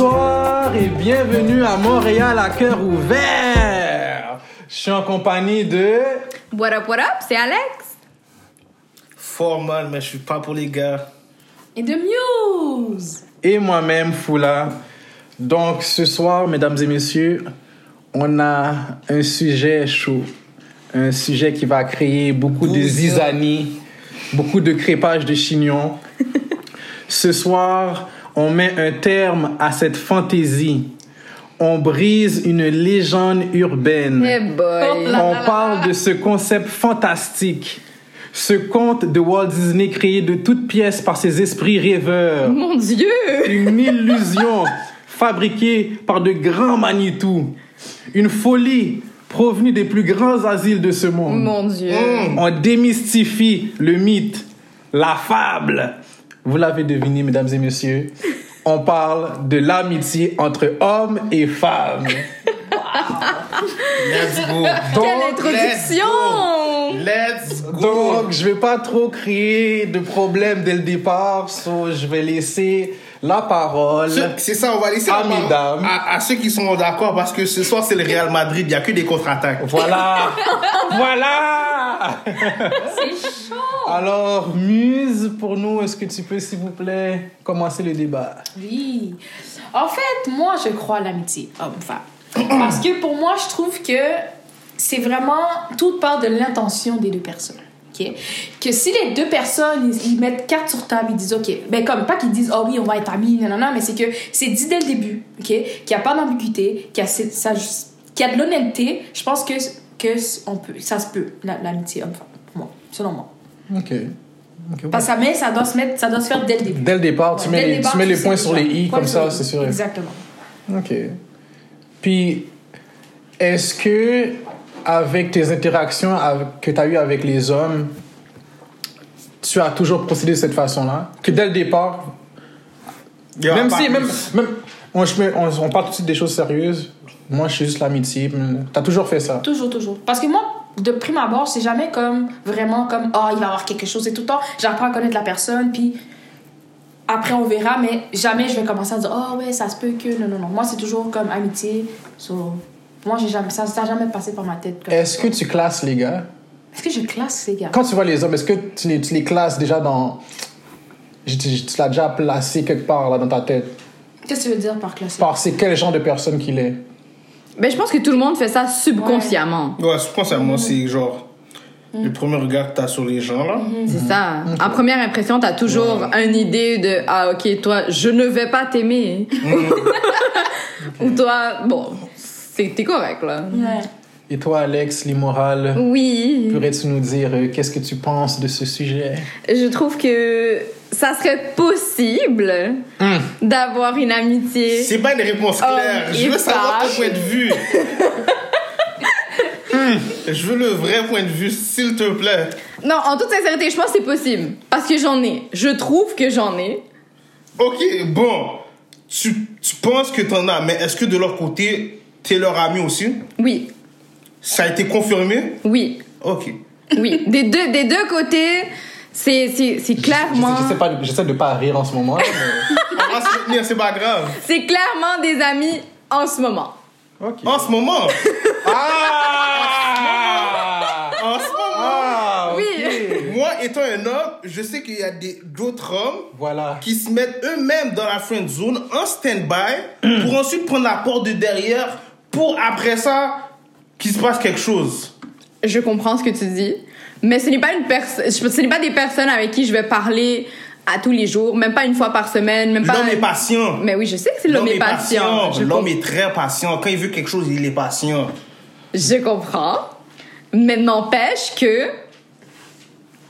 Bonsoir et bienvenue à Montréal à cœur ouvert. Je suis en compagnie de... What up, what up, c'est Alex. Fort mal, mais je suis pas pour les gars. Et de Muse. Et moi-même, Foula. Donc ce soir, mesdames et messieurs, on a un sujet chaud. Un sujet qui va créer beaucoup de zizanie, beaucoup de crépage de chignons. Ce soir, on met un terme à cette fantaisie. On brise une légende urbaine. Hey boy. On parle de ce concept fantastique. Ce conte de Walt Disney créé de toutes pièces par ses esprits rêveurs. Mon Dieu. Une illusion fabriquée par de grands Manitou. Une folie provenue des plus grands asiles de ce monde. Mon Dieu. On démystifie le mythe, la fable. Vous l'avez deviné, mesdames et messieurs. On parle de l'amitié entre hommes et femmes. Let's go. Quelle introduction. Let's go. Donc, je vais pas trop créer de problème dès le départ, so je vais laisser la parole. Ce- C'est ça, on va laisser Ah, la parole mesdames. à, à ceux qui sont d'accord parce que ce soir c'est le Real Madrid, il n'y a que des contre-attaques. Voilà, voilà. Alors, Muse, pour nous, est-ce que tu peux, s'il vous plaît, commencer le débat? Oui. En fait, moi, je crois à l'amitié homme-femme. Parce que pour moi, je trouve que c'est vraiment tout part de l'intention des deux personnes. ok? Que si les deux personnes, ils, mettent carte sur table, ils disent, OK, ben comme pas qu'ils disent, oh oui, on va être amis, non, non, non, mais c'est que c'est dit dès le début, OK? Qu'il n'y a pas d'ambiguïté, qu'il y qu'il y a de l'honnêteté, je pense que, que on peut, ça se peut, la- l'amitié homme-femme, selon moi. Ok. Parce que ça, ça doit se mettre, ça doit se faire dès le début. Dès le départ, tu Ouais, mets dès le les, départ, tu mets les points sur les i, comme ça, c'est sûr. Exactement. Ok. Puis, est-ce que, avec tes interactions avec- que tu as eues avec les hommes, tu as toujours procédé de cette façon-là? Que dès le départ, même si, même, même on, je mets- on, on parle tout de suite des choses sérieuses, moi je suis juste l'amitié, tu as toujours fait ça. Toujours, toujours. Parce que moi, de prime abord, c'est jamais comme vraiment comme oh, il va y avoir quelque chose et tout le temps. J'apprends à connaître la personne, puis après on verra, mais jamais je vais commencer à dire oh ouais, ça se peut que. Non, non, non. Moi, c'est toujours comme amitié. So, moi, j'ai jamais, ça n'a jamais passé par ma tête. Est-ce que tu classes les gars? Est-ce que je classe ces gars? Quand tu vois les hommes, est-ce que tu les, tu les classes déjà dans. Tu, tu l'as déjà placé quelque part là, dans ta tête? Qu'est-ce que tu veux dire par classer? Par c'est quel genre de personne qu'il est? Ben, je pense que tout le monde fait ça subconsciemment. Ouais, je pense à moi, c'est genre le premier regard que t'as sur les gens là. C'est ça. En première impression, t'as toujours une idée de Ah, ok, toi, je ne vais pas t'aimer. Ou toi, bon, c'est- t'es correct, là. Ouais. Et toi, Alex, l'immoral, Oui. pourrais-tu nous dire euh, qu'est-ce que tu penses de ce sujet? Je trouve que ça serait possible d'avoir une amitié. C'est pas une réponse claire. Je veux savoir ton point de vue. Hmm, Je veux le vrai point de vue, s'il te plaît. Non, en toute sincérité, je pense que c'est possible. Parce que j'en ai. Je trouve que j'en ai. Ok, bon. Tu, tu penses que t'en as, mais est-ce que de leur côté, t'es leur ami aussi? Oui, Ça a été confirmé oui, Ok. oui. Des deux, des deux côtés, c'est c'est- c'est clairement... Je sais pas, j'essaie de pas rire en ce moment. mais- On va se retenir, c'est pas grave. C'est clairement des amis en ce moment. Ok. En ce moment? Ah En ce moment? Ah, Oui. ok. Moi, étant un homme, je sais qu'il y a des- d'autres hommes Voilà. qui se mettent eux-mêmes dans la friend zone en stand-by pour ensuite prendre la porte de derrière pour après ça qu'il se passe quelque chose. Je comprends ce que tu dis, mais ce n'est pas une personne, ce n'est pas des personnes avec qui je vais parler à tous les jours, même pas une fois par semaine, même pas. L'homme est patient. Mais oui, je sais que c'est l'homme est patient. L'homme est très patient. Quand il veut quelque chose, il est patient. je comprends, mais n'empêche que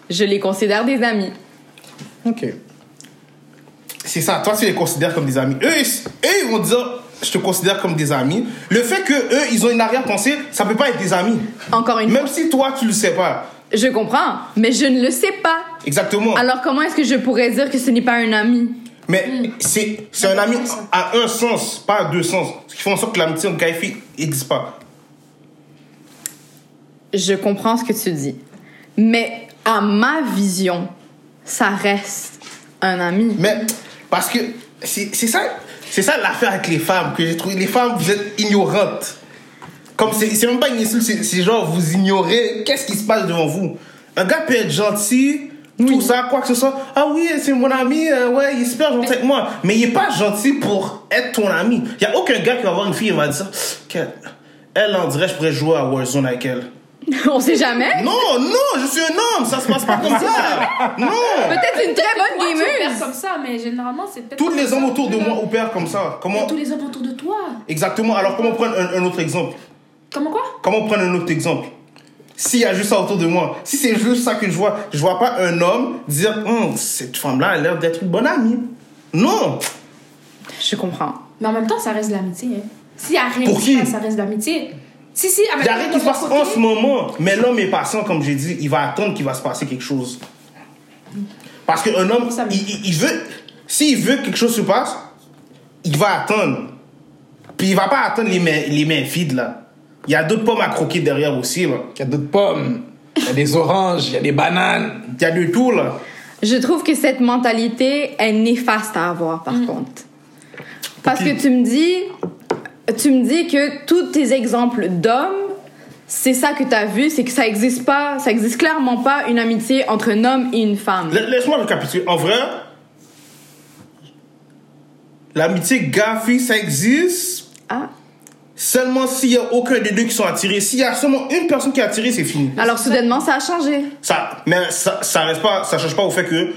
je les considère des amis. Ok. C'est ça. Toi, tu les considères comme des amis. Eux, ils, eux, ils vont dire, je te considère comme des amis. Le fait que eux, ils ont une arrière-pensée, ça peut pas être des amis. Encore une Même si toi, tu le sais pas. je comprends, mais je ne le sais pas. Exactement. Alors comment est-ce que je pourrais dire que ce n'est pas un ami? Mais c'est c'est un ami à un sens, pas à deux sens. Ce qui fait en sorte que l'amitié entre gars et filles n'existe pas. Je comprends ce que tu dis. Mais à ma vision, ça reste un ami. Mais parce que c'est c'est ça. C'est ça l'affaire avec les femmes que j'ai trouvé. Les femmes, vous êtes ignorantes. Comme c'est c'est même pas une insulte, c'est genre vous ignorez qu'est-ce qui se passe devant vous. Un gars peut être gentil, tout ça, quoi que ce soit. Ah oui, c'est mon ami, euh, ouais, il est super gentil avec moi. Mais il est pas gentil pour être ton ami. Il y a aucun gars qui va voir une fille et va dire qu'elle, elle, on dirait, je pourrais jouer à Warzone avec elle. On sait jamais. Non, non, je suis un homme, ça se passe pas comme ça. Non. Peut-être une très bonne Moi, tu opères gameuse. comme ça, mais généralement, c'est peut-être. Tous les hommes autour de moi opèrent comme ça. Comment Tous les hommes autour de toi. Exactement. Alors comment prendre un, un autre exemple? Comment quoi? Comment prendre un autre exemple? S'il y a juste ça autour de moi, si c'est juste ça que je vois, je vois pas un homme dire Hum, cette femme-là a l'air d'être une bonne amie. Non. Je comprends. Mais en même temps, ça reste de l'amitié. Hein. S'il y a rien Pour qui? ça reste de l'amitié. Si, si, Il y a rien qui se passe en ce moment, mais l'homme est patient, comme j'ai dit, il va attendre qu'il va se passer quelque chose. Parce qu'un homme, il, il- il veut, s'il veut que quelque chose se passe, il va attendre. Puis il va pas attendre les mains, les mains vides là. Il y a d'autres pommes à croquer derrière aussi là. Il y a d'autres pommes, il y a des oranges, il y a des bananes. Il y a de tout là. Je trouve que cette mentalité est néfaste à avoir, par contre. Parce que tu me dis, tu me dis que tous tes exemples d'hommes, c'est ça que tu as vu, c'est que ça existe pas, ça existe clairement pas une amitié entre un homme et une femme. La- Laisse-moi récapituler. En vrai, l'amitié gars-fille, ça existe Ah. seulement s'il y a aucun des deux qui sont attirés. S'il y a seulement une personne qui est attirée, c'est fini. Alors soudainement, ça a changé. Ça, mais ça, ça reste pas, ça change pas au fait que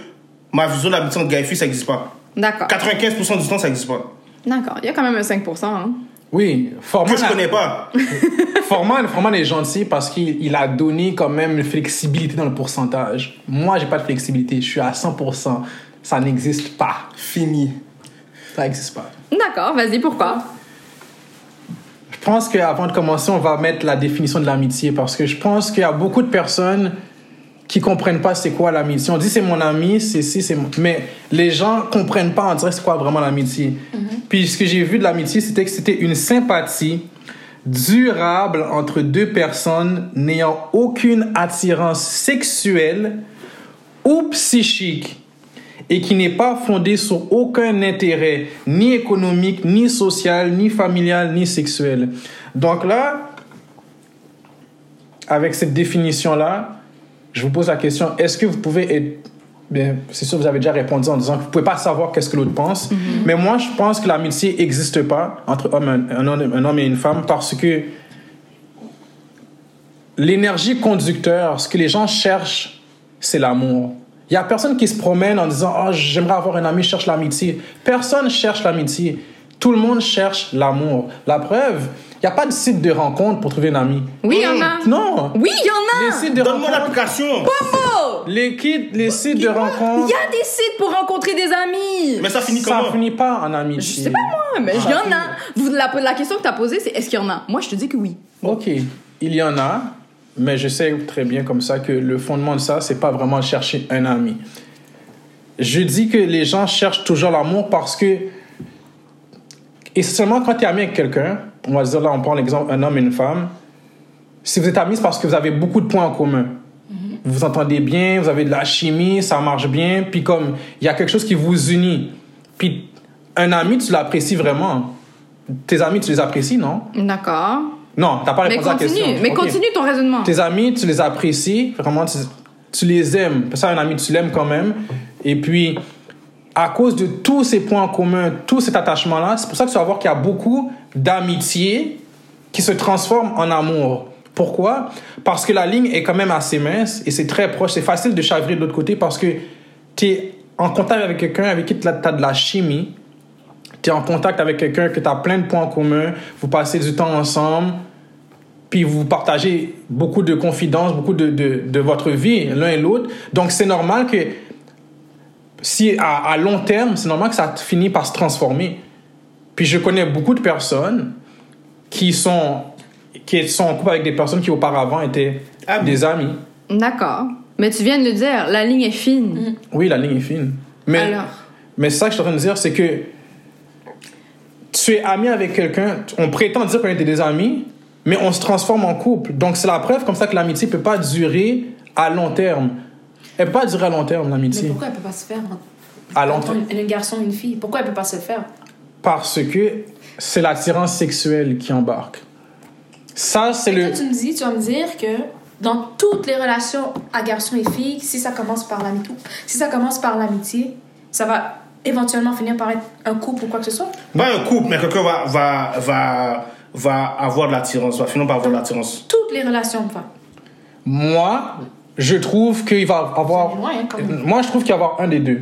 ma vision de l'amitié entre gars et filles, ça existe pas. D'accord. 95% du temps, ça existe pas. D'accord. Il y a quand même un 5%. Hein. Oui, Forman, Que je connais pas. Forman, Forman est gentil parce qu'il il a donné quand même une flexibilité dans le pourcentage. Moi, j'ai pas de flexibilité, je suis à 100%. Ça n'existe pas. Fini. Ça n'existe pas. D'accord, vas-y, pourquoi? Je pense qu'avant de commencer, on va mettre la définition de l'amitié parce que je pense qu'il y a beaucoup de personnes qui comprennent pas c'est quoi l'amitié. On dit c'est mon ami, c'est si, c'est. Mais les gens comprennent pas en direct c'est quoi vraiment l'amitié. Puis ce que j'ai vu de l'amitié, c'était que c'était une sympathie durable entre deux personnes n'ayant aucune attirance sexuelle ou psychique et qui n'est pas fondée sur aucun intérêt, ni économique, ni social, ni familial, ni sexuel. Donc là, avec cette définition-là, je vous pose la question, est-ce que vous pouvez être... Bien, c'est sûr, vous avez déjà répondu en disant que vous pouvez pas savoir qu'est-ce que l'autre pense. Mais moi, je pense que l'amitié n'existe pas entre homme, un, un homme- et une femme parce que l'énergie conducteur, ce que les gens cherchent, c'est l'amour. Il y a personne qui se promène en disant oh, j'aimerais avoir un ami, je cherche l'amitié. Personne cherche l'amitié. Tout le monde cherche l'amour. La preuve, il n'y a pas de site de rencontre pour trouver un ami. Oui, il y en a. Non. Oui, il y en Les a. sites de Donne-moi l'application. Oh! les, kits, les sites de Il rencontre, y a des sites pour rencontrer des amis. Mais ça finit ça comment? finit pas en Je amitié. sais pas moi, mais il y en a. Vous, la, la question que tu as posée, c'est est-ce qu'il y en a? Moi, je te dis que oui. Ok, il y en a, mais je sais très bien comme ça que le fondement de ça, c'est pas vraiment chercher un ami. Je dis que les gens cherchent toujours l'amour parce que, et seulement quand tu es ami avec quelqu'un, on va dire là, on prend l'exemple un homme et une femme, si vous êtes amis, c'est parce que vous avez beaucoup de points en commun. Vous vous entendez bien, vous avez de la chimie, ça marche bien, puis comme il y a quelque chose qui vous unit. Puis un ami, tu l'apprécies vraiment. Tes amis, tu les apprécies, non? D'accord. Non, t'as pas répondu à la question. continue, mais Ok. continue ton raisonnement. Tes amis, tu les apprécies, vraiment, tu, tu les aimes. Ça, un ami, tu l'aimes quand même. Et puis, à cause de tous ces points en commun, tout cet attachement-là, c'est pour ça que tu vas voir qu'il y a beaucoup d'amitiés qui se transforment en amour. Pourquoi? Parce que la ligne est quand même assez mince et c'est très proche. C'est facile de chavrer de l'autre côté parce que tu es en contact avec quelqu'un avec qui tu as de la chimie. Tu es en contact avec quelqu'un que tu as plein de points en commun. Vous passez du temps ensemble puis vous partagez beaucoup de confidences, beaucoup de, de votre vie l'un et l'autre. Donc c'est normal que si à, à long terme, c'est normal que ça finit par se transformer. Puis je connais beaucoup de personnes qui sont, qui sont en couple avec des personnes qui auparavant étaient Amis. des amis. D'accord. Mais tu viens de le dire, la ligne est fine. Oui, la ligne est fine. Mais, Alors? mais ça que je suis en train de dire, c'est que tu es ami avec quelqu'un, on prétend dire qu'on était des amis, mais on se transforme en couple. Donc c'est la preuve comme ça que l'amitié peut pas durer à long terme. Elle peut pas durer à long terme, Mais l'amitié. pourquoi elle peut pas se faire entre À long entre terme. un, un garçon et une fille Pourquoi elle peut pas se faire? Parce que c'est l'attirance sexuelle qui embarque. Ça, c'est le. toi, tu me dis, tu vas me dire que dans toutes les relations à garçon et fille, si ça commence par l'amitié, si ça commence par l'amitié, ça va éventuellement finir par être un couple ou quoi que ce soit? Pas un couple, mais quelqu'un va, va, va, va avoir de l'attirance, va finir par avoir de l'attirance. Toutes les relations, enfin. Moi, je trouve qu'il va avoir. Loin, hein. Moi, je trouve qu'il va y avoir un des deux.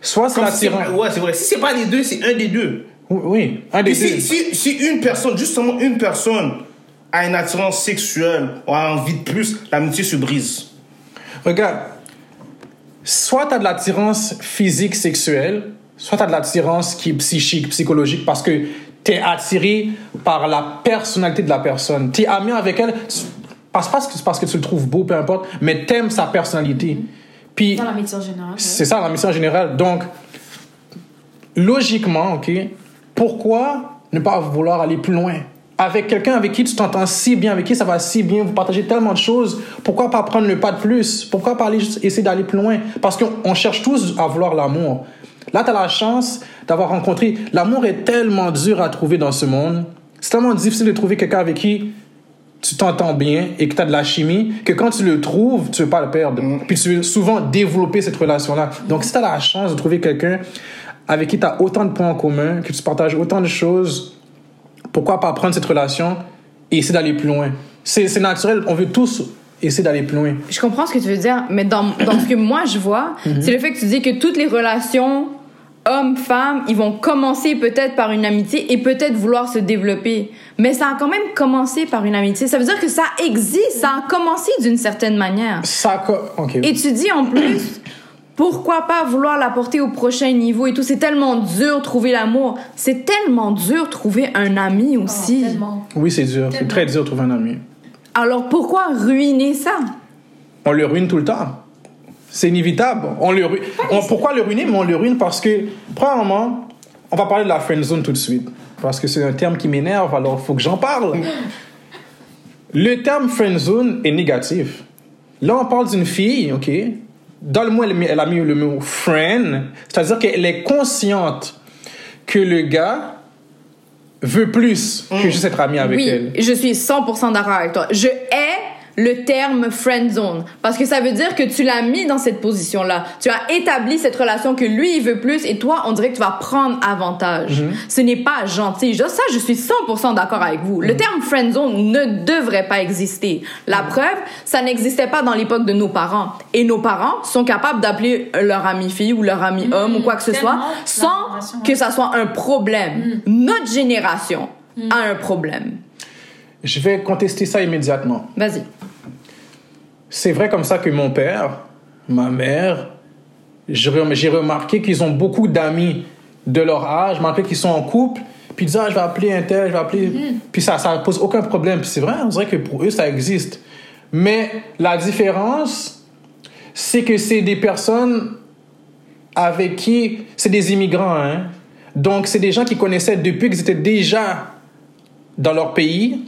Soit c'est Comme si l'attirance. Ouais, c'est vrai. Si c'est pas les deux, c'est un des deux. Oui, Oui, un des Et deux. si, si une personne, justement une personne, a une attirance sexuelle ou a envie de plus, l'amitié se brise. Regarde, soit tu as de l'attirance physique sexuelle, soit tu as de l'attirance qui est psychique, psychologique, parce que tu es attiré par la personnalité de la personne. Tu es ami avec elle, parce, parce, que, parce que tu le trouves beau, peu importe, mais tu aimes sa personnalité. Puis, Dans c'est ça la mission générale. Donc, logiquement, OK, pourquoi ne pas vouloir aller plus loin? Avec quelqu'un avec qui tu t'entends si bien, avec qui ça va si bien, vous partagez tellement de choses, pourquoi pas prendre le pas de plus? Pourquoi pas aller juste essayer d'aller plus loin? Parce qu'on on cherche tous à vouloir l'amour. Là, tu as la chance d'avoir rencontré. L'amour est tellement dur à trouver dans ce monde. C'est tellement difficile de trouver quelqu'un avec qui tu t'entends bien et que tu as de la chimie, que quand tu le trouves, tu veux pas le perdre. Puis tu veux souvent développer cette relation-là. Donc, si tu as la chance de trouver quelqu'un avec qui tu as autant de points en commun, que tu partages autant de choses, pourquoi pas prendre cette relation et essayer d'aller plus loin? C'est c'est naturel, on veut tous essayer d'aller plus loin. Je comprends ce que tu veux dire, mais dans, dans ce que moi je vois, c'est le fait que tu dis que toutes les relations hommes-femmes, ils vont commencer peut-être par une amitié et peut-être vouloir se développer. Mais ça a quand même commencé par une amitié. Ça veut dire que ça existe, ça a commencé d'une certaine manière. Ça, co- OK. Et tu dis en plus, pourquoi pas vouloir la porter au prochain niveau et tout. C'est tellement dur trouver l'amour. C'est tellement dur trouver un ami Oh, aussi. Oui, c'est dur. C'est très dur de trouver un ami. Alors pourquoi ruiner ça? On le ruine tout le temps. C'est inévitable. On le ru- on- pourquoi le ruiner? Mais on le ruine parce que, premièrement, on va parler de la friend zone tout de suite. Parce que c'est un terme qui m'énerve, alors il faut que j'en parle. Le terme friend zone est négatif. Là, on parle d'une fille, OK? Dans le mot, elle, a mis le mot friend, c'est-à-dire qu'elle est consciente que le gars veut plus que juste être ami avec oui, elle. je suis 100% d'accord avec toi. Je hais le terme friend zone parce que ça veut dire que tu l'as mis dans cette position-là. Tu as établi cette relation que lui il veut plus et toi on dirait que tu vas prendre avantage. Mhm. Ce n'est pas gentil. Je- Ça je suis 100% d'accord avec vous. Mhm. Le terme friend zone ne devrait pas exister. La preuve, ça n'existait pas dans l'époque de nos parents et nos parents sont capables d'appeler leur ami fille ou leur ami homme ou quoi que ce soit sans que ça soit un problème. Notre génération a un problème. Je vais contester ça immédiatement. Vas-y. C'est vrai comme ça que mon père, ma mère, j'ai rem- j'ai remarqué qu'ils ont beaucoup d'amis de leur âge, remarqué qu'ils sont en couple, puis ils disent ah, je vais appeler un tel, je vais appeler. Puis ça, ça pose aucun problème. Puis c'est vrai, on dirait que pour eux, ça existe. Mais la différence, c'est que c'est des personnes avec qui. C'est des immigrants, hein. Donc, c'est des gens qui connaissaient depuis qu'ils étaient déjà dans leur pays,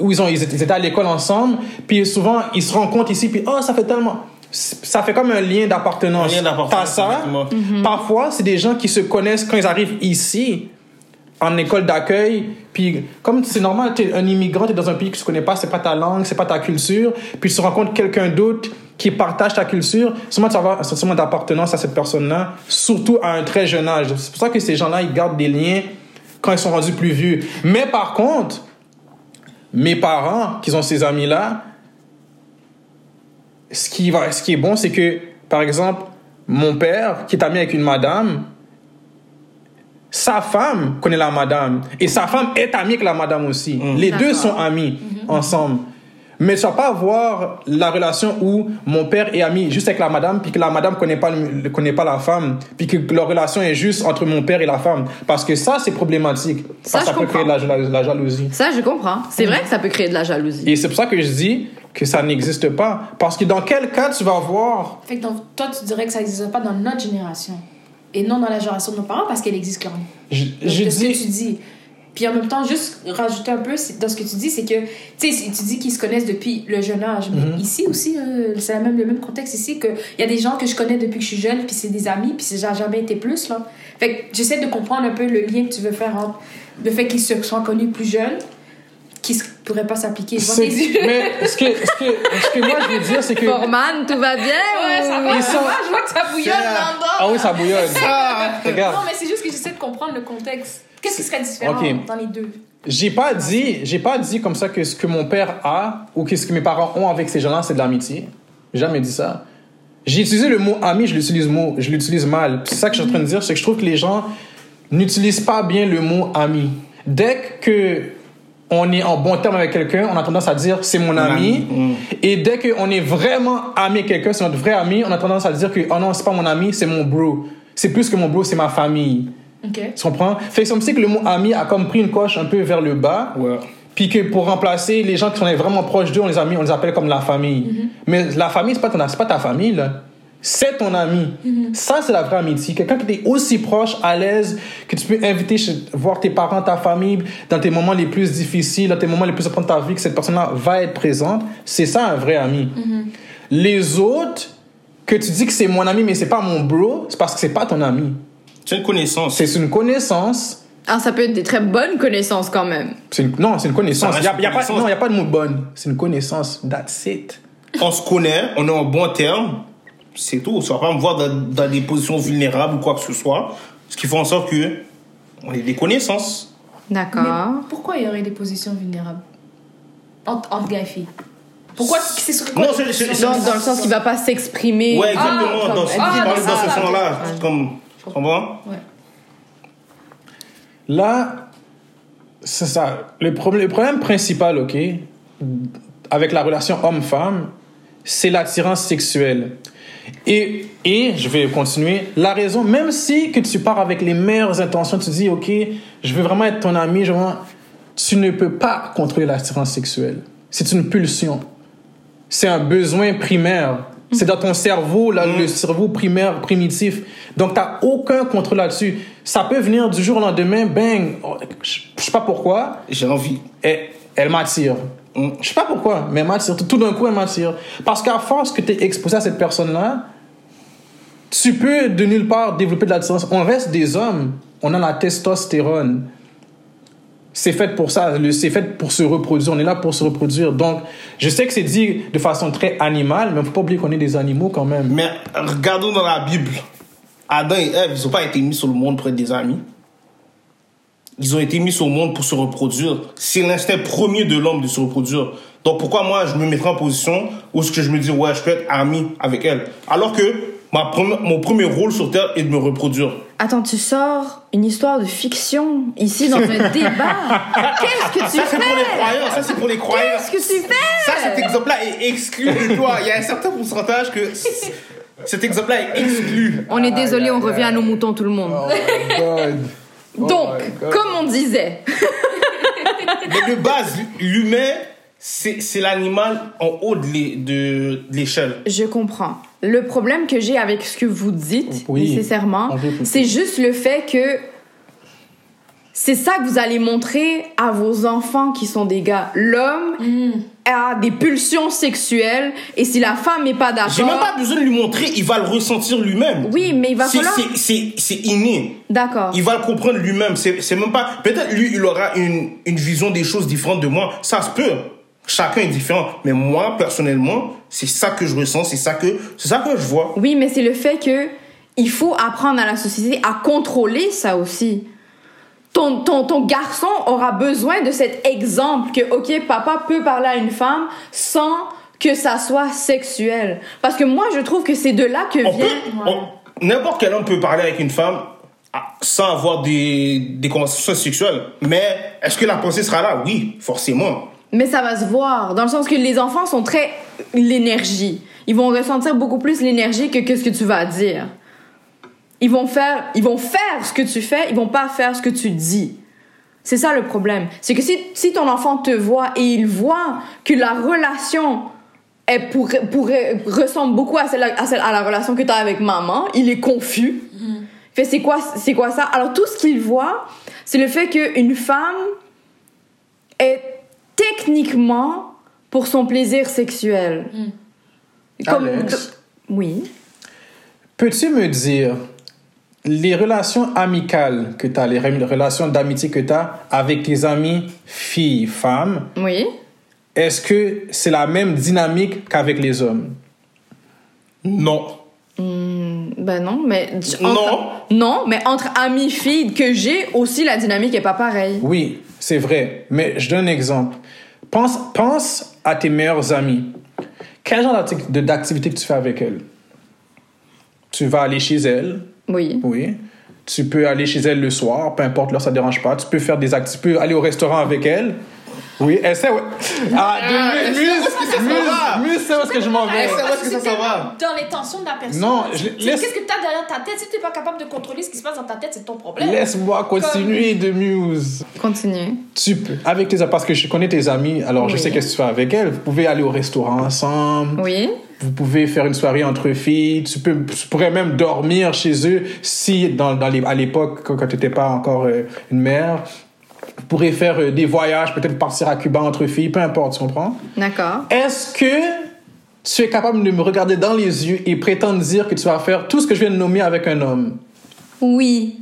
où ils, ont, ils étaient ils étaient à l'école ensemble, puis souvent, ils se rencontrent ici, puis oh, ça fait tellement... Ça fait comme un lien d'appartenance. Un lien d'appartenance, T'as ça? exactement. Parfois, c'est des gens qui se connaissent quand ils arrivent ici, en école d'accueil, puis comme c'est normal, tu es un immigrant, tu es dans un pays que tu connais pas, c'est pas ta langue, c'est pas ta culture, puis tu rencontres quelqu'un d'autre qui partage ta culture, sûrement tu vas avoir un sentiment d'appartenance à cette personne-là, surtout à un très jeune âge. C'est pour ça que ces gens-là, ils gardent des liens quand ils sont rendus plus vieux. Mais par contre, mes parents, qui ont ces amis-là, ce qui, va, ce qui est bon, c'est que, par exemple, mon père, qui est ami avec une madame, sa femme connaît la madame. Et sa femme est amie avec la madame aussi. Les deux sont amis ensemble. Mais tu vas pas avoir la relation où mon père est ami juste avec la madame, puis que la madame connaît pas, ne connaît pas la femme, puis que leur relation est juste entre mon père et la femme. Parce que ça, c'est problématique. Ça, ça peut créer de la, la- la jalousie. Ça, je comprends. C'est vrai que ça peut créer de la jalousie. Et c'est pour ça que je dis que ça n'existe pas. Parce que dans quel cas tu vas voir Fait que donc, toi, tu dirais que ça n'existe pas dans notre génération et non dans la génération de nos parents parce qu'elle existe quand même. Je, Donc, je de ce que dis, tu dis? Puis en même temps, juste rajouter un peu dans ce que tu dis, c'est que, tu sais, tu dis qu'ils se connaissent depuis le jeune âge. Mais Mhm. ici aussi, euh, c'est même, le même contexte ici, qu'il y a des gens que je connais depuis que je suis jeune, puis c'est des amis, puis ça n'a jamais été plus, là. Fait que j'essaie de comprendre un peu le lien que tu veux faire entre le fait qu'ils se sont connus plus jeunes, qui ne pourrait pas s'appliquer. Mais ce que, ce, que, ce que moi je veux dire, c'est que. Forman, tout va bien? Ouais, ça va, sont- je vois que ça bouillonne dedans. Ah oui, ça bouillonne. Ah! Regarde. Non, mais c'est juste que j'essaie de comprendre le contexte. Qu'est-ce qui serait différent dans les deux? J'ai pas dit, j'ai pas dit comme ça que ce que mon père a ou que ce que mes parents ont avec ces gens-là, c'est de l'amitié. J'ai jamais dit ça. J'ai utilisé le mot ami, je l'utilise mot, je l'utilise mal. C'est ça que je suis en train de dire, c'est que je trouve que les gens n'utilisent pas bien le mot ami. Dès que on est en bon terme avec quelqu'un, on a tendance à dire c'est mon ami. ami, mm. Et dès qu'on est vraiment ami avec quelqu'un, c'est notre vrai ami, on a tendance à dire que oh non, c'est pas mon ami, c'est mon bro. C'est plus que mon bro, c'est ma famille. Ok. Tu comprends? Fait que ça me dit que le mot ami a comme pris une coche un peu vers le bas. Ouais. Puis que pour remplacer les gens qui sont vraiment proches d'eux, on les a mis, on les appelle comme la famille. Mm-hmm. Mais la famille, c'est pas, ton, c'est pas ta famille, là. C'est ton ami. Mm-hmm. Ça, c'est la vraie amitié. Quelqu'un qui est aussi proche, à l'aise, que tu peux inviter chez, voir tes parents, ta famille, dans tes moments les plus difficiles, dans tes moments les plus importants de ta vie, que cette personne-là va être présente. C'est ça, un vrai ami. Mm-hmm. Les autres, que tu dis que c'est mon ami, mais c'est pas mon bro, c'est parce que c'est pas ton ami. C'est une connaissance. C'est une connaissance. Ah, ça peut être des très bonnes connaissances quand même. Une- non, c'est une connaissance. Il n'y a, une pas, connaissance. non, y a pas de mot bonne. C'est une connaissance. That's it. On se connaît, on est en bon terme. C'est tout. Ça va pas me voir dans, dans des positions vulnérables ou quoi que ce soit. Ce qui fait en sorte que on ait des connaissances. D'accord. Pourquoi il y aurait des positions vulnérables? Entre, entre gars et filles Pourquoi c'est sur Non, c'est- Dans, le sens qu'il va pas s'exprimer. Ouais, exactement. Ah, dans, ah, dans ah, ce sens-là, ah, c'est comme. Tu comprends? Ouais. Là, c'est ça. Le problème, le problème principal, OK, avec la relation homme-femme, c'est l'attirance sexuelle. Et, et, je vais continuer, la raison, même si que tu pars avec les meilleures intentions, tu dis, OK, je veux vraiment être ton ami, je veux vraiment- tu ne peux pas contrôler l'attirance sexuelle. C'est une pulsion. C'est un besoin primaire. C'est dans ton cerveau, là, le cerveau primaire, primitif. Donc, tu n'as aucun contrôle là-dessus. Ça peut venir du jour au lendemain, bang, oh, je sais pas pourquoi, J'ai envie. elle, elle m'attire. Mm. Je sais pas pourquoi, mais elle m'attire. Tout tout d'un coup, elle m'attire. Parce qu'à force que tu es exposé à cette personne-là, tu peux de nulle part développer de l'attirance. On reste des hommes. On a la testostérone. C'est fait pour ça. C'est fait pour se reproduire. On est là pour se reproduire. Donc, je sais que c'est dit de façon très animale, mais faut pas oublier qu'on est des animaux quand même. Mais regardons dans la Bible. Adam et Ève, ils n'ont pas été mis sur le monde pour être des amis. Ils ont été mis sur le monde pour se reproduire. C'est l'instinct premier de l'homme de se reproduire. Donc pourquoi moi je me mettrais en position où ce que je me dis ouais je peux être ami avec elle? Alors que ma mon premier rôle sur terre est de me reproduire. Attends, tu sors une histoire de fiction ici dans un débat. Qu'est-ce que tu Ça c'est pour les fais? croyants, ça c'est pour les croyants. Qu'est-ce que tu fais? Ça cet exemple-là est exclu de toi. Il y a un certain pourcentage que cet exemple-là est exclu. On est désolé, on revient à nos moutons tout le monde. Donc, comme on disait, Mais de base, l'humain, c'est c'est l'animal en haut de l'é- de de l'échelle. je comprends. Le problème que j'ai avec ce que vous dites, Oui. nécessairement, c'est juste le fait que c'est ça que vous allez montrer à vos enfants qui sont des gars. L'homme a des pulsions sexuelles et si la femme n'est pas d'accord. J'ai même pas besoin de lui montrer, il va le ressentir lui-même. Oui, mais il va C'est- falloir. c'est- C'est c'est inné. D'accord. Il va le comprendre lui-même. C'est c'est même pas. Peut-être lui, il aura une, une vision des choses différentes de moi. Ça se peut. Chacun est différent. Mais moi, personnellement, c'est ça que je ressens, c'est ça que, c'est ça que je vois. Oui, mais c'est le fait que il faut apprendre à la société à contrôler ça aussi. Ton, ton, ton garçon aura besoin de cet exemple que, OK, papa peut parler à une femme sans que ça soit sexuel. Parce que moi, je trouve que c'est de là que On vient... n'importe quel homme peut parler avec une femme ah, sans avoir des, des conversations sexuelles. Mais est-ce que la pensée sera là? Oui, forcément. Mais ça va se voir, dans le sens que les enfants sont très l'énergie. Ils vont ressentir beaucoup plus l'énergie que, que ce que tu vas dire. Ils vont faire, ils vont faire ce que tu fais, ils vont pas faire ce que tu dis. C'est ça le problème. C'est que si, si ton enfant te voit et il voit que la relation elle pourrait, pourrait, ressemble beaucoup à, celle, à, celle- à la relation que tu as avec maman, il est confus. Fait c'est quoi, c'est quoi ça? Alors tout ce qu'il voit, c'est le fait qu'une femme est techniquement pour son plaisir sexuel. Alex. Oui. Peux-tu me dire les relations amicales que tu as, les relations d'amitié que tu as avec tes amis filles, femmes, Oui. est-ce que c'est la même dynamique qu'avec les hommes? Non. Ben non, mais... entre- Non. Non, mais entre amis filles que j'ai aussi, la dynamique est pas pareille. Oui, c'est vrai. Mais je donne un exemple. Pense, pense à tes meilleures amies. Quel genre d'activité que tu fais avec elles? Tu vas aller chez elles, Oui. oui. Tu peux aller chez elles le soir, peu importe ça ne dérange pas. Tu peux faire des activités, tu peux aller au restaurant avec elles. Oui, elle sait, ouais. Ah, elle de où va. Muse, Muse sait où est-ce que je m'en vais. Elle sait où est-ce que ça s'en va. Dans les tensions de la personne. Non, Qu'est-ce que tu as derrière ta tête? Si tu n'es pas capable de contrôler ce qui se passe dans ta tête, c'est ton problème. Laisse-moi continuer de Muse. Continue. Tu peux, avec tes parce que je connais tes amis, alors je sais qu'est-ce que tu fais avec elles. Vous pouvez aller au restaurant ensemble. Oui. Vous pouvez faire une soirée entre filles. Tu, peux, tu pourrais même dormir chez eux si, dans, dans les, à l'époque, quand, tu n'étais pas encore euh, une mère. Vous pourrez faire euh, des voyages, peut-être partir à Cuba entre filles, peu importe, tu comprends? D'accord. Est-ce que tu es capable de me regarder dans les yeux et prétendre dire que tu vas faire tout ce que je viens de nommer avec un homme? Oui.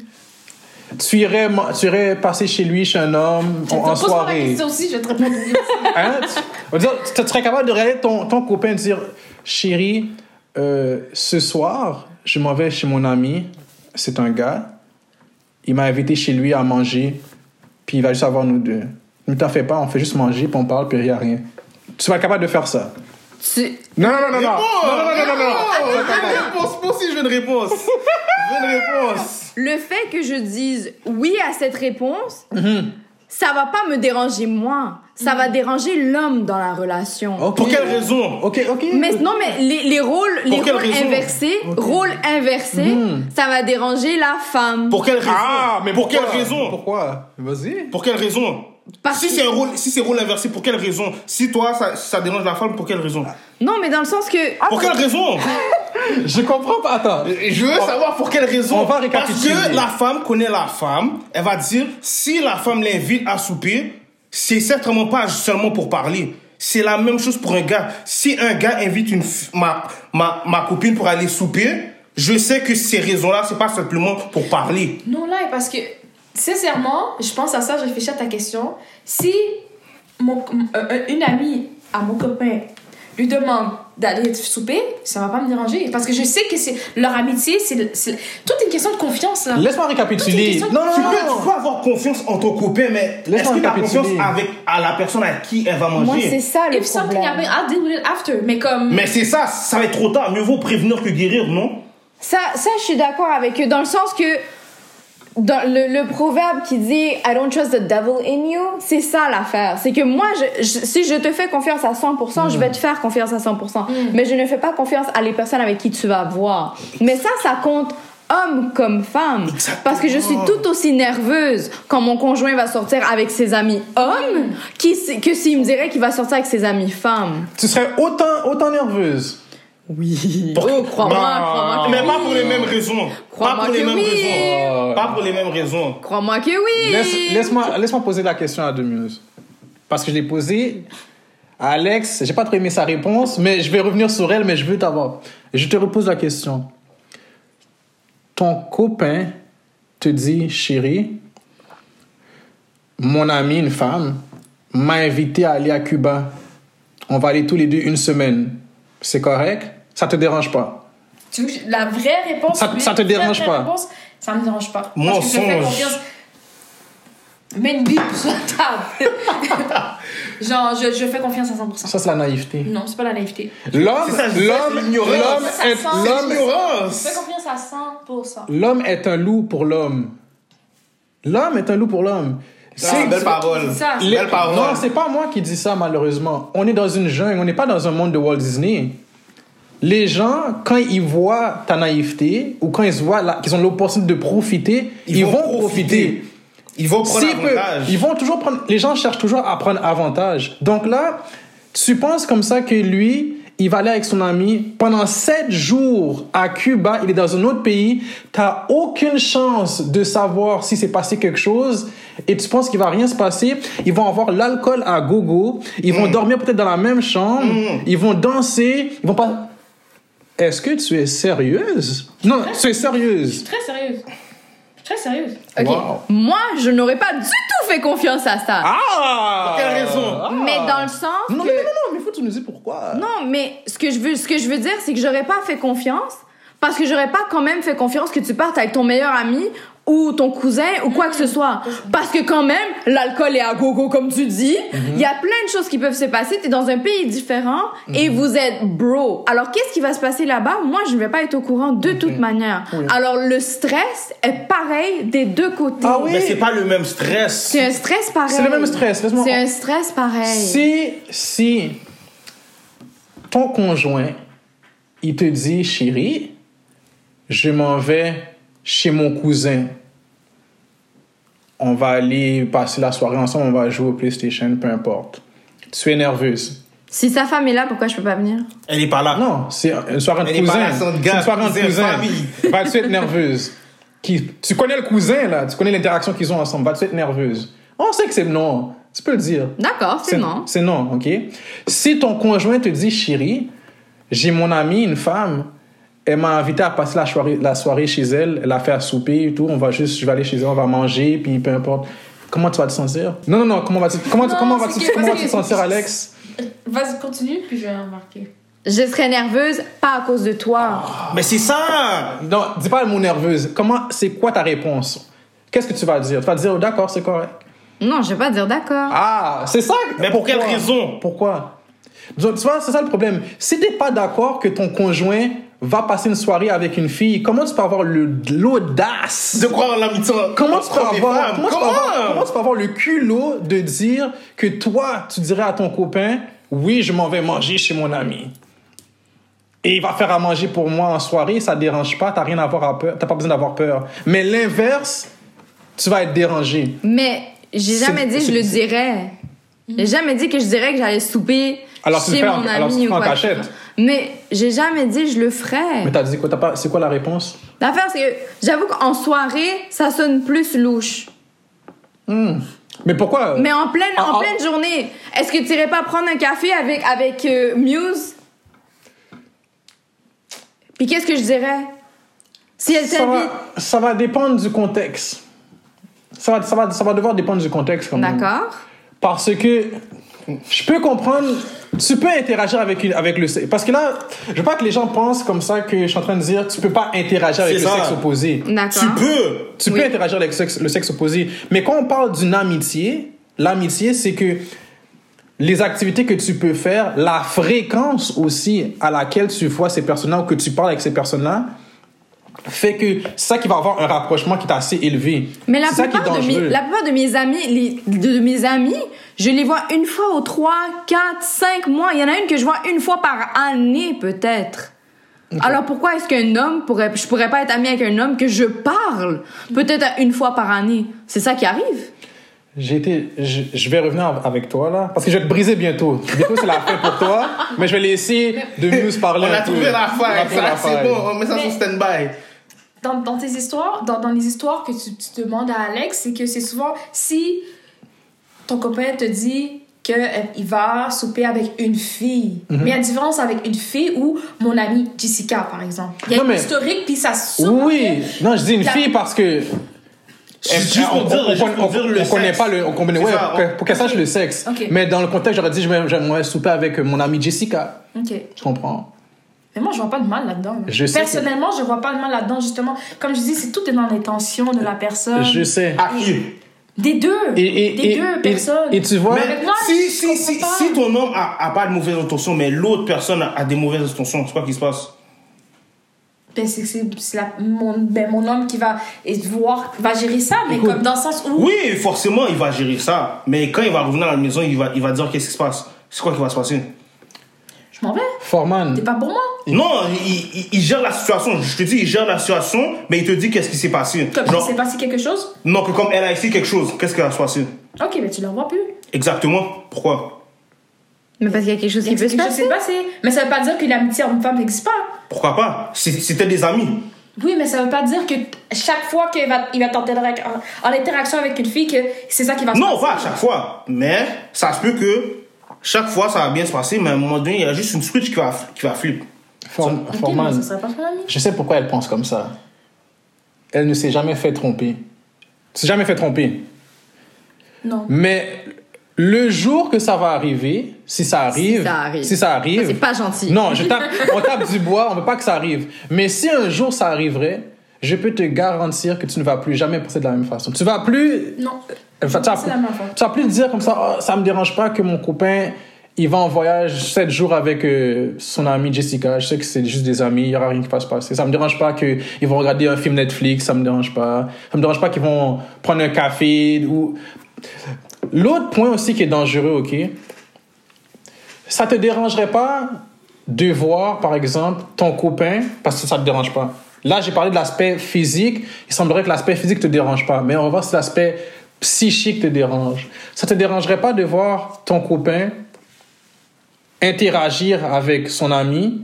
Tu irais, tu irais passer chez lui, chez un homme, en, en Pose-moi la soirée? question aussi, je te aussi. Hein? Tu, dire, tu tu serais capable de regarder ton, ton copain et dire Chérie, euh, ce soir, je m'en vais chez mon ami. C'est un gars. Il m'a invité chez lui à manger. Puis il va juste avoir nous deux. Ne t'en fais pas, on fait juste manger, puis on parle, puis il n'y a rien. Tu vas être capable de faire ça. Tu... Non, non, non, non, non. Non, non, non, non, non, non. Une réponse. Moi aussi, je veux une réponse. Je veux une réponse. Le fait que je dise oui à cette réponse, Mhm. ça va pas me déranger moi. Ça va déranger l'homme dans la relation. Pour quelle raison? Ok, ok. Mais non, mais les, les rôles, les rôles inversés, rôles inversés, ça va déranger la femme. Pour quelle raison? Ah, mais Pour quelle raison? Pourquoi? Vas-y. Pour quelle raison? Parce si que- c'est un rôle, si c'est rôle inversé, pour quelle raison? Si toi, ça, ça dérange la femme, pour quelle raison? Non, mais dans le sens que Pour quelle raison? Je comprends pas. Attends. Je veux savoir pour quelle raison. On va Parce récapituler. que la femme connaît la femme. Elle va dire, si la femme l'invite à souper, c'est certainement pas seulement pour parler. C'est la même chose pour un gars. Si un gars invite une, ma, ma, ma copine pour aller souper, je sais que ces raisons-là, c'est pas simplement pour parler. Non, là, parce que, sincèrement, je pense à ça, je réfléchis à ta question. Si mon, euh, une amie à mon copain lui demande d'aller souper, ça va pas me déranger. Parce que je sais que c'est leur amitié, c'est c'est- toute une question de confiance, là. Laisse-moi récapituler. Non, non, Tu non, peux, non. tu peux avoir confiance en ton copain, mais est-ce Laisse-moi que tu as confiance avec, à la personne à qui elle va manger? moi, c'est ça le If something problème. happens, I'll deal with it after. Mais comme. Mais c'est ça, ça va être trop tard. Mieux vaut prévenir que guérir, non? Ça, ça, je suis d'accord avec eux, dans le sens que dans le, le proverbe qui dit I don't trust the devil in you, c'est ça l'affaire. C'est que moi, je, je- si je te fais confiance à 100%, je vais te faire confiance à 100%. Mais je ne fais pas confiance à les personnes avec qui tu vas voir. Mais ça, ça compte homme comme femme. Parce que je suis tout aussi nerveuse quand mon conjoint va sortir avec ses amis hommes qui, que s'il me dirait qu'il va sortir avec ses amis femmes. Tu serais autant, autant nerveuse. Oui. Pour- Oh, crois-moi, Bah, crois-moi que Mais pas pour les mêmes raisons. Pas Crois-moi pour les que mêmes oui. raisons. Pas pour les mêmes raisons. Crois-moi que oui. Laisse, laisse-moi, laisse-moi poser la question à Demuse. Parce que je l'ai posée à Alex. J'ai pas trop aimé sa réponse, mais je vais revenir sur elle, mais je veux t'avoir. Je te repose la question. Ton copain te dit, chérie, mon ami, une femme, m'a invité à aller à Cuba. On va aller tous les deux une semaine. C'est correct? Ça te dérange pas? Tu veux que je- la vraie réponse. Ça- ça te dérange vraie pas? réponse, ça me dérange pas. Mensonge. confiance. Mets une bille sur la table. Genre, je, je fais confiance à 100%. Ça, c'est la naïveté. Non, c'est pas la naïveté. L'homme, C'est l'homme, c'est l'ignorance. l'homme est, l'homme, Je fais confiance à 100%. L'homme est un loup pour l'homme. L'homme est un loup pour l'homme. Ah, belle parole. c'est ça. Belle parole. Non, c'est pas moi qui dis ça, malheureusement. On est dans une jungle, on n'est pas dans un monde de Walt Disney. Les gens, quand ils voient ta naïveté, ou quand ils voient qu'ils ont l'opportunité de profiter, ils, vont, profiter. Ils vont prendre avantage. ils vont toujours prendre. Les gens cherchent toujours à prendre avantage. Donc là, tu penses comme ça que lui, il va aller avec son ami pendant sept jours à Cuba, il est dans un autre pays, t'as aucune chance de savoir si s'est passé quelque chose et tu penses qu'il va rien se passer. Ils vont avoir l'alcool à gogo, ils vont dormir peut-être dans la même chambre, ils vont danser, ils vont pas. Est-ce que tu es sérieuse? Non, tu es sérieuse. Très sérieuse. Très sérieuse. Ok. Wow. Moi, je n'aurais pas du tout fait confiance à ça. Ah! Quelle raison? Mais dans le sens Non, non, que non, non, mais faut que tu nous dises pourquoi. non, mais ce que je veux, ce que je veux dire, c'est que j'aurais pas fait confiance parce que j'aurais pas quand même fait confiance que tu partes avec ton meilleur ami ou ton cousin ou quoi que ce soit. Parce que quand même, l'alcool est à gogo comme tu dis. Il y a plein de choses qui peuvent se passer. T'es dans un pays différent et vous êtes bro. Alors qu'est-ce qui va se passer là-bas? Moi, je ne vais pas être au courant de toute manière. Alors le stress est pareil des deux côtés. Ah oui? Mais c'est pas le même stress. C'est un stress pareil. C'est le même stress. C'est un stress pareil. Si, si ton conjoint, il te dit, chérie, je m'en vais chez mon cousin. On va aller passer la soirée ensemble, on va jouer au PlayStation, peu importe. Tu es nerveuse. Si sa femme est là, pourquoi je peux pas venir? Elle est pas là. Non, c'est une soirée de Elle est cousin. pas là, sans C'est gars, une soirée de cousin. Vas-tu être nerveuse? Qui, tu connais le cousin, là? Tu connais l'interaction qu'ils ont ensemble. Vas-tu être nerveuse? On sait que c'est non. Tu peux le dire. D'accord, c'est non. C'est non, OK? Si ton conjoint te dit, chérie, j'ai mon amie, une femme, elle m'a invité à passer la soirée, la soirée chez elle, elle a fait à souper et tout, on va juste, je vais aller chez elle, on va manger, puis peu importe. Comment tu vas te sentir? Non, non, non, comment vas-tu, comment, comment vas-tu te sentir, Alex? Vas-y, continue, puis je vais remarquer. Je serais nerveuse, pas à cause de toi. Mais c'est ça. Non, dis pas le mot nerveuse. Comment, c'est quoi ta réponse? Qu'est-ce que tu vas dire? Tu vas dire, oh, d'accord, c'est correct. Non, je vais pas dire d'accord. Ah, c'est ça. Mais pour quelle raison? Pourquoi? Donc, tu vois, c'est ça le problème. Si t'es pas d'accord que ton conjoint va passer une soirée avec une fille, comment tu peux avoir le- l'audace De croire en l'amitié. Comment tu, peux avoir, comment, tu peux avoir, comment tu peux avoir le culot de dire que toi, tu dirais à ton copain, oui, je m'en vais manger chez mon ami. Et il va faire à manger pour moi en soirée, ça te dérange pas, t'as rien à avoir à peur, t'as pas besoin d'avoir peur. Mais l'inverse, tu vas être dérangé. Mais j'ai jamais dit que je le dirais. J'ai jamais dit que je dirais que j'allais souper Alors, tu le chez fais mon ami tu ou en quoi. cachette. Mais j'ai jamais dit je le ferais. Mais t'as dit quoi, t'as pas, c'est quoi la réponse? L'affaire, c'est que j'avoue qu'en soirée, ça sonne plus louche. Mais pourquoi? Mais en pleine, Ah, en ah. pleine journée, est-ce que tu irais pas prendre un café avec, avec euh, Muse? Puis qu'est-ce que je dirais? Si elle ça t'invite. va, ça va dépendre du contexte. Ça va, ça, va, ça va devoir dépendre du contexte quand même. D'accord. Parce que je peux comprendre, tu peux interagir avec, une, avec le sexe. Parce que là, je veux pas que les gens pensent comme ça que je suis en train de dire tu peux pas interagir avec le sexe opposé. Tu peux. Tu Oui. peux interagir avec le sexe, le sexe opposé. Mais quand on parle d'une amitié, l'amitié, c'est que les activités que tu peux faire, la fréquence aussi à laquelle tu vois ces personnes-là ou que tu parles avec ces personnes-là, fait que c'est ça qui va avoir un rapprochement qui est assez élevé. Mais la c'est ça qui est plupart, de mes, dangereux. la plupart de mes amis, les- de mes amis, je les vois une fois aux 3, 4, 5 mois. Il y en a une que je vois une fois par année, peut-être. Alors pourquoi est-ce qu'un homme pourrait, je pourrais pas être ami avec un homme que je parle peut-être une fois par année? C'est ça qui arrive. J'ai été, je, je vais revenir avec toi là, parce que je vais te briser bientôt. Bientôt c'est la fin pour toi, mais je vais laisser de mieux parler On un a peu. trouvé la la c'est bon. On met ça Mais- sur stand-by. Dans, dans tes histoires, dans, dans les histoires que tu, tu demandes à Alex, c'est que c'est souvent si ton copain te dit qu'il va souper avec une fille. Mhm. Mais il y a une différence avec une fille ou mon amie Jessica, par exemple. Il y a Non, une mais- historique, puis ça soupe. Oui, non, je dis une La- fille parce que. Juste on, pour dire- on- juste on- pour on- dire le on connaît pas le. On connaît, C'est ouais, ça, pour, qu'elle sache le sexe. Mais dans le contexte, j'aurais dit j'aimerais j'aimerais souper avec mon amie Jessica. Ok. Tu comprends? Mais moi, je vois pas de mal là-dedans. Je Personnellement, je vois pas de mal là-dedans, justement. Comme je dis, c'est tout est dans l'intention de la personne. Je sais. À qui Des deux. Et, et, Des et, deux et- personnes. et tu vois. Mais moi, si, ton homme a, a pas de mauvaises intentions, mais l'autre personne a, a des mauvaises intentions, c'est quoi qui se passe? Ben, c'est c'est- c'est la- mon, ben, mon homme qui va et voir, va gérer ça, mais Écoute. comme dans le sens où. Oui, forcément, il va gérer ça. Mais quand il va revenir à la maison, il va, il va dire qu'est-ce qui se passe? C'est quoi qui va se passer? Je m'en vais. Forman. T'es pas pour moi. Non, il, il- il gère la situation. Je te dis, il gère la situation, mais il te dit qu'est-ce qui s'est passé. Comme Genre, il s'est passé quelque chose. non, que comme elle a écrit quelque chose, qu'est-ce qui va se passer? Ok, mais tu le vois plus. Exactement. Pourquoi? Mais parce qu'il y a quelque chose qui peut se passer. sais pas, c'est. Mais ça veut pas dire que l'amitié homme-femme n'existe pas. Pourquoi pas? C'était des amis. Oui, mais ça veut pas dire que chaque fois qu'il va, il va tenter de en, en interaction avec une fille, que c'est ça qui va se Non, passer. pas à chaque fois. Mais ça se peut que chaque fois ça va bien se passer, mais à un moment donné, il y a juste une switch qui va, qui va flip. Form- Forman, je sais pourquoi elle pense comme ça. Elle ne s'est jamais fait tromper. s'est jamais fait tromper. Non. Mais le jour que ça va arriver, si ça arrive, ça arrive. si ça arrive, c'est pas gentil. Non, je tape, on tape du bois, on veut pas que ça arrive. Mais si un jour ça arriverait, je peux te garantir que tu ne vas plus jamais penser de la même façon. Tu vas plus, Non. enfin, tu, vas, C'est la même affaire. tu vas plus dire comme ça, Ah, ça me dérange pas que mon copain il va en voyage 7 jours avec euh, son amie Jessica. Je sais que c'est juste des amis, il y aura rien qui va se passer. Ça me dérange pas qu'ils vont regarder un film Netflix, ça me dérange pas. Ça me dérange pas qu'ils vont prendre un café ou L'autre point aussi qui est dangereux, ok, ça te dérangerait pas de voir, par exemple, ton copain, parce que ça te dérange pas. Là, j'ai parlé de l'aspect physique. Il semblerait que l'aspect physique te dérange pas, mais on va voir si l'aspect psychique te dérange. Ça te dérangerait pas de voir ton copain interagir avec son ami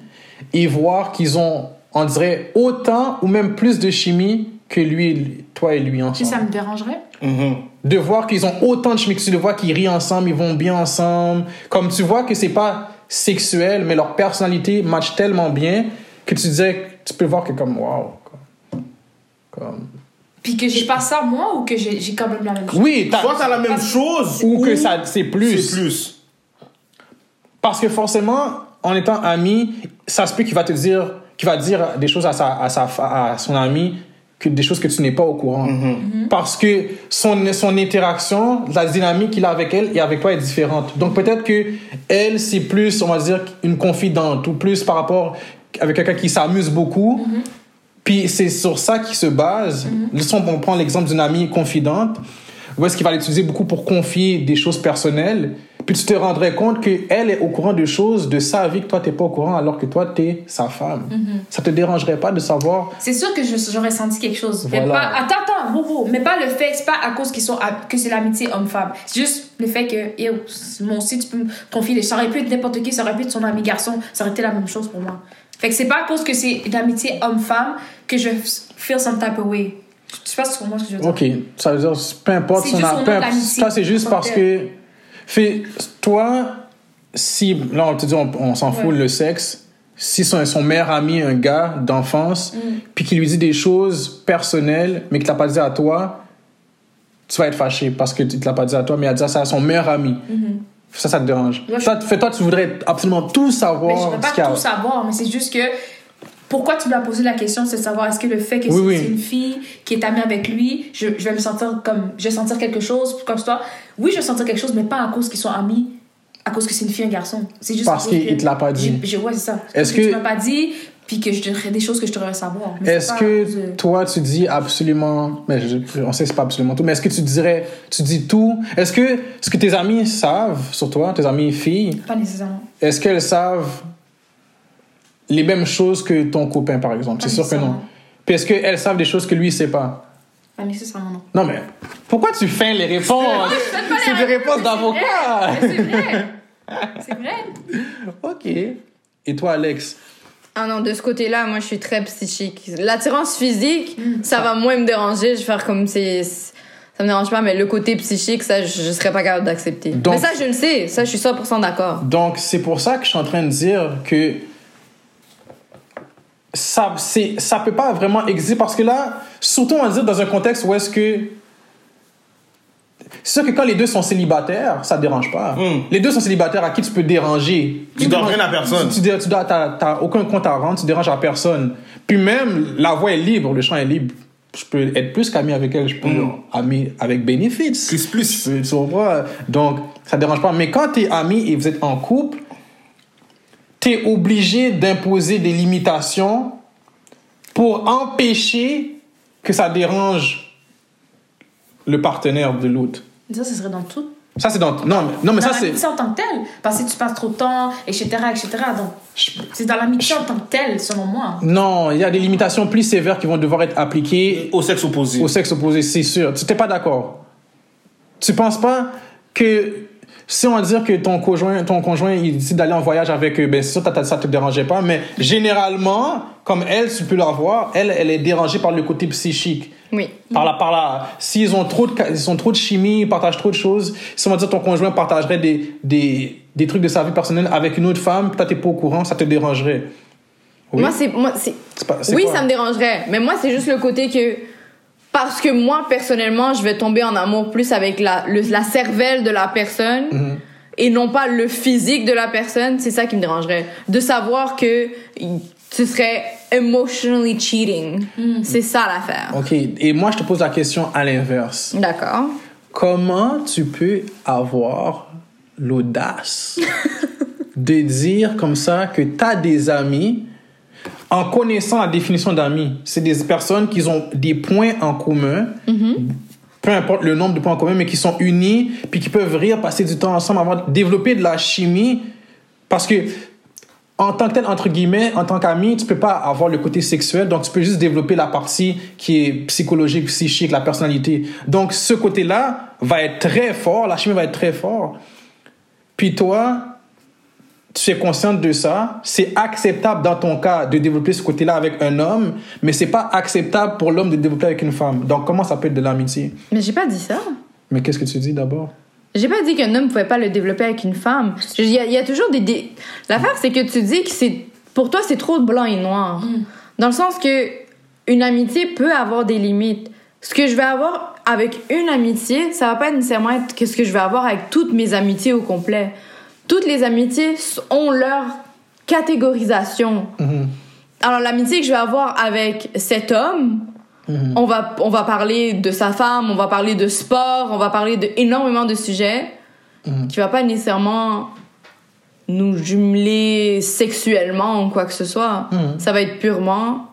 et voir qu'ils ont, on dirait, autant ou même plus de chimie que lui, toi et lui Si ensemble ça me dérangerait. Mhm. de voir qu'ils ont autant de chimie, que tu de voir qu'ils rient ensemble, ils vont bien ensemble. Comme tu vois que c'est pas sexuel, mais leur personnalité match tellement bien que tu disais, tu peux voir que comme, wow. Comme, comme- Puis que j'ai pas ça moi ou que j'ai j'ai quand même la même chose? Oui, t'as- Soit t'as la même chose, ou que ça, c'est plus. c'est plus. Parce que forcément, en étant ami, ça se peut qu'il va te dire, qu'il va dire des choses à, sa, à, sa, à son ami, que des choses que tu n'es pas au courant. Parce que son, son interaction, la dynamique qu'il a avec elle et avec toi est différente. Donc peut-être que elle, c'est plus, on va dire, une confidente ou plus par rapport avec quelqu'un qui s'amuse beaucoup. Puis c'est sur ça qu'il se base. Si on prend l'exemple d'une amie confidente, où est-ce qu'il va l'utiliser beaucoup pour confier des choses personnelles, puis tu te rendrais compte qu'elle est au courant de choses de sa vie que toi, t'es pas au courant, alors que toi, t'es sa femme. Ça te dérangerait pas de savoir... C'est sûr que je- j'aurais senti quelque chose. Mais Voilà. pas, attends, attends, wow, mais pas le fait, c'est pas à cause qu'ils sont, à- que c'est l'amitié homme-femme. C'est juste le fait que, moi aussi, tu peux me confier. Ça aurait pu être n'importe qui, ça aurait pu être son ami garçon, ça aurait été la même chose pour moi. Fait que c'est pas à cause que c'est une amitié homme-femme que je feel some type of way. Je sais pas moi ce que je veux dire. Ok, ça veut dire, peu importe son juste a- au nom peu de importe- l'amitié, Ça, c'est juste parce que. Fait, toi, si. Là, on te dit, on, on s'en fout Ouais. le sexe. Si son, son meilleur ami, un gars d'enfance, Mm. puis qui lui dit des choses personnelles, mais qu'il t'a pas dit à toi, tu vas être fâché parce que tu te l'as pas dit à toi, mais il a dit ça à son meilleur ami. Ça, ça te dérange. Mm-hmm. Ouais, je- Toi, toi, tu voudrais absolument tout Mais savoir. je veux pas a. tout savoir, mais c'est juste que pourquoi tu m'as posé la question, c'est de savoir est-ce que le fait que Oui, c'est oui. une fille qui est amie avec lui, je, je vais me sentir comme. Je vais sentir quelque chose, comme toi. Oui, je vais sentir quelque chose, mais pas à cause qu'ils sont amis, à cause que c'est une fille et un garçon. C'est juste Parce qu'il te l'a pas dit. j'ai- Ouais, c'est ça. Est-ce que- Tu m'as pas dit, puis que je te ferais des choses que je devrais savoir. Est-ce que de- toi, tu dis absolument. Mais je- on sait c'est pas absolument tout, mais est-ce que tu dirais. Tu dis tout? Est-ce que ce que tes amis savent sur toi, tes amis filles, Pas nécessairement. est-ce qu'elles savent les mêmes choses que ton copain, par exemple? C'est sûr que non. Puis est-ce qu'elles savent des choses que lui, il sait pas? Pas nécessairement, non. Non, mais pourquoi tu feins les réponses? C'est des réponses d'avocat C'est vrai! c'est vrai! Ok. Et toi, Alex Ah non, de ce côté-là, moi, je suis très psychique. L'attirance physique, ça va moins me déranger. Je vais faire comme c'est. Ça me dérange pas, mais le côté psychique, ça, je, je serais pas capable d'accepter. Donc- Mais ça, je le sais. Ça, je suis 100% d'accord. Donc, c'est pour ça que je suis en train de dire que ça, c'est, ça peut pas vraiment exister parce que là, surtout on va dire dans un contexte où est-ce que. C'est sûr que quand les deux sont célibataires, ça te dérange pas. Mm. Les deux sont célibataires à qui tu peux déranger? Tu dois rien à personne. Tu, tu, tu dois, aucun compte à rendre, tu déranges à personne. Puis même, la voie est libre, le champ est libre. Je peux être plus qu'ami avec elle, je peux Mm. être ami avec bénéfice. Plus, plus. Tu tu? Donc, ça te dérange pas. Mais quand tu es ami et vous êtes en couple, tu es obligé d'imposer des limitations pour empêcher que ça dérange le partenaire de l'autre. Ça, ce serait dans tout. Ça, c'est dans. Non, mais, non, mais dans ça, c'est. en tant que telle. Parce que tu passes trop de temps, etc., etc. Donc, c'est dans l'amitié en tant que telle, selon moi. Non, il y a des limitations plus sévères qui vont devoir être appliquées Au sexe opposé. au sexe opposé, c'est sûr. Tu n'es pas d'accord. Tu penses pas que si on va dire que ton conjoint, ton conjoint il décide d'aller en voyage avec eux, ben sûr que ça te dérangeait pas, mais généralement, comme elle, tu peux la voir, elle, elle est dérangée par le côté psychique. Oui. Par là, par là. S'ils ont trop de, ils ont trop de chimie, ils partagent trop de choses. Si on va dire ton conjoint partagerait des, des, des trucs de sa vie personnelle avec une autre femme, toi t'es pas au courant, ça te dérangerait. Oui. Moi, c'est. Moi, c'est... Oui, quoi? ça me dérangerait. Mais moi, c'est juste le côté que. Parce que moi, personnellement, je vais tomber en amour plus avec la, le- la cervelle de la personne Mhm. et non pas le physique de la personne. C'est ça qui me dérangerait. De savoir que ce serait emotionally cheating. C'est ça l'affaire. Ok, et moi je te pose la question à l'inverse. D'accord. Comment tu peux avoir l'audace de dire comme ça que tu as des amis en connaissant la définition d'amis? C'est des personnes qui ont des points en commun, peu importe le nombre de points en commun, mais qui sont unis, puis qui peuvent rire, passer du temps ensemble, avoir développer de la chimie. Parce que en tant que tel, entre guillemets, en tant qu'ami, tu peux pas avoir le côté sexuel, donc tu peux juste développer la partie qui est psychologique, psychique, la personnalité. Donc ce côté-là va être très fort, la chimie va être très fort. Puis toi, tu es consciente de ça, c'est acceptable dans ton cas de développer ce côté-là avec un homme, mais c'est pas acceptable pour l'homme de développer avec une femme. Donc comment ça peut être de l'amitié Mais j'ai pas dit ça. Mais qu'est-ce que tu dis d'abord? J'ai pas dit qu'un homme pouvait pas le développer avec une femme. Il y, a- il y a toujours des. des... L'affaire, c'est que tu dis que c'est. Pour toi, c'est trop blanc et noir. Dans le sens que une amitié peut avoir des limites. Ce que je vais avoir avec une amitié, ça va pas nécessairement être que ce que je vais avoir avec toutes mes amitiés au complet. Toutes les amitiés ont leur catégorisation. Alors, l'amitié que je vais avoir avec cet homme, on, va, on va parler de sa femme, on va parler de sport, on va parler de énormément de sujets qui va pas nécessairement nous jumeler sexuellement ou quoi que ce soit. Mhm. Ça va être purement,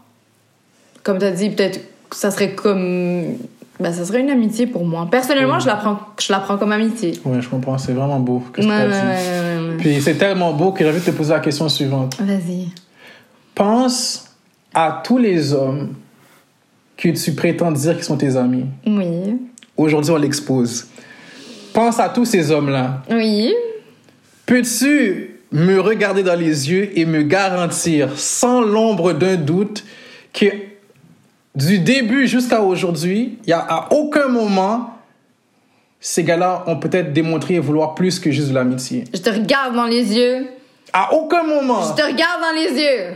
comme tu as dit, peut-être que ça serait comme. Ben, ça serait une amitié pour moi. Personnellement, Mhm. je, la prends, je la prends comme amitié. Ouais, je comprends, c'est vraiment beau. que Ouais, ouais. Puis c'est tellement beau que j'ai envie de te poser la question suivante. Vas-y. Pense à tous les hommes que tu prétends dire qu'ils sont tes amis. Oui. Aujourd'hui, on l'expose. Pense à tous ces hommes-là. Oui. Peux-tu me regarder dans les yeux et me garantir, sans l'ombre d'un doute, que du début jusqu'à aujourd'hui, il y a à aucun moment, ces gars-là ont peut-être démontré vouloir plus que juste de l'amitié. Je te regarde dans les yeux. À aucun moment. Je te regarde dans les yeux.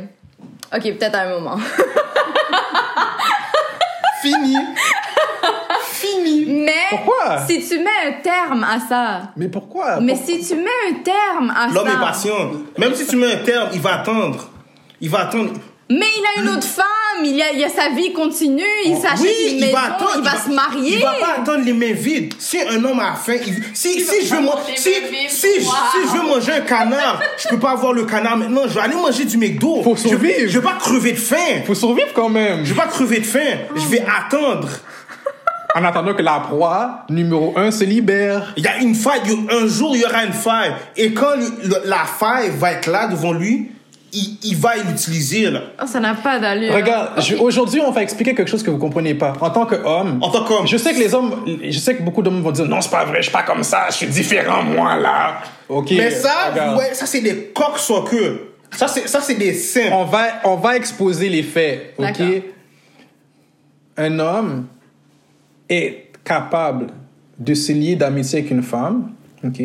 Ok, peut-être à un moment. Fini. Fini. Mais Pourquoi? si tu mets un terme à ça, Mais pourquoi? mais si tu mets un terme à L'homme est ça, patient. Même si tu mets un terme, il va attendre. Il va attendre. Mais il a une autre femme, il a, il a sa vie continue, il s'achète Oui, une il maison, va attendre. il va se marier. Il va pas attendre les mains vides. Si un homme a faim, il- si, si, je veux, si, je- si je manger un canard, je peux pas avoir le canard maintenant. Je vais aller manger du McDo. Faut je, survivre. je vais pas crever de faim. faut survivre quand même. Je vais pas crever de faim. Je vais attendre. En attendant que la proie numéro un se libère. Il y a une faille. Un jour, il y aura une faille. Et quand la faille va être là devant lui, il, il va l'utiliser. là. Oh, ça n'a pas d'allure. Regarde, aujourd'hui, on va expliquer quelque chose que vous comprenez pas. En tant qu'homme, En tant qu'homme. je sais que les hommes, je sais que beaucoup d'hommes vont dire non, c'est pas vrai, je suis pas comme ça, je suis différent moi là. Ok. Mais ça, regarde. ouais, ça c'est des coques sans queue. Ça c'est, ça c'est des seins. on va, on va exposer les faits. Ok? D'accord. Un homme est capable de se lier d'amitié avec une femme. Ok?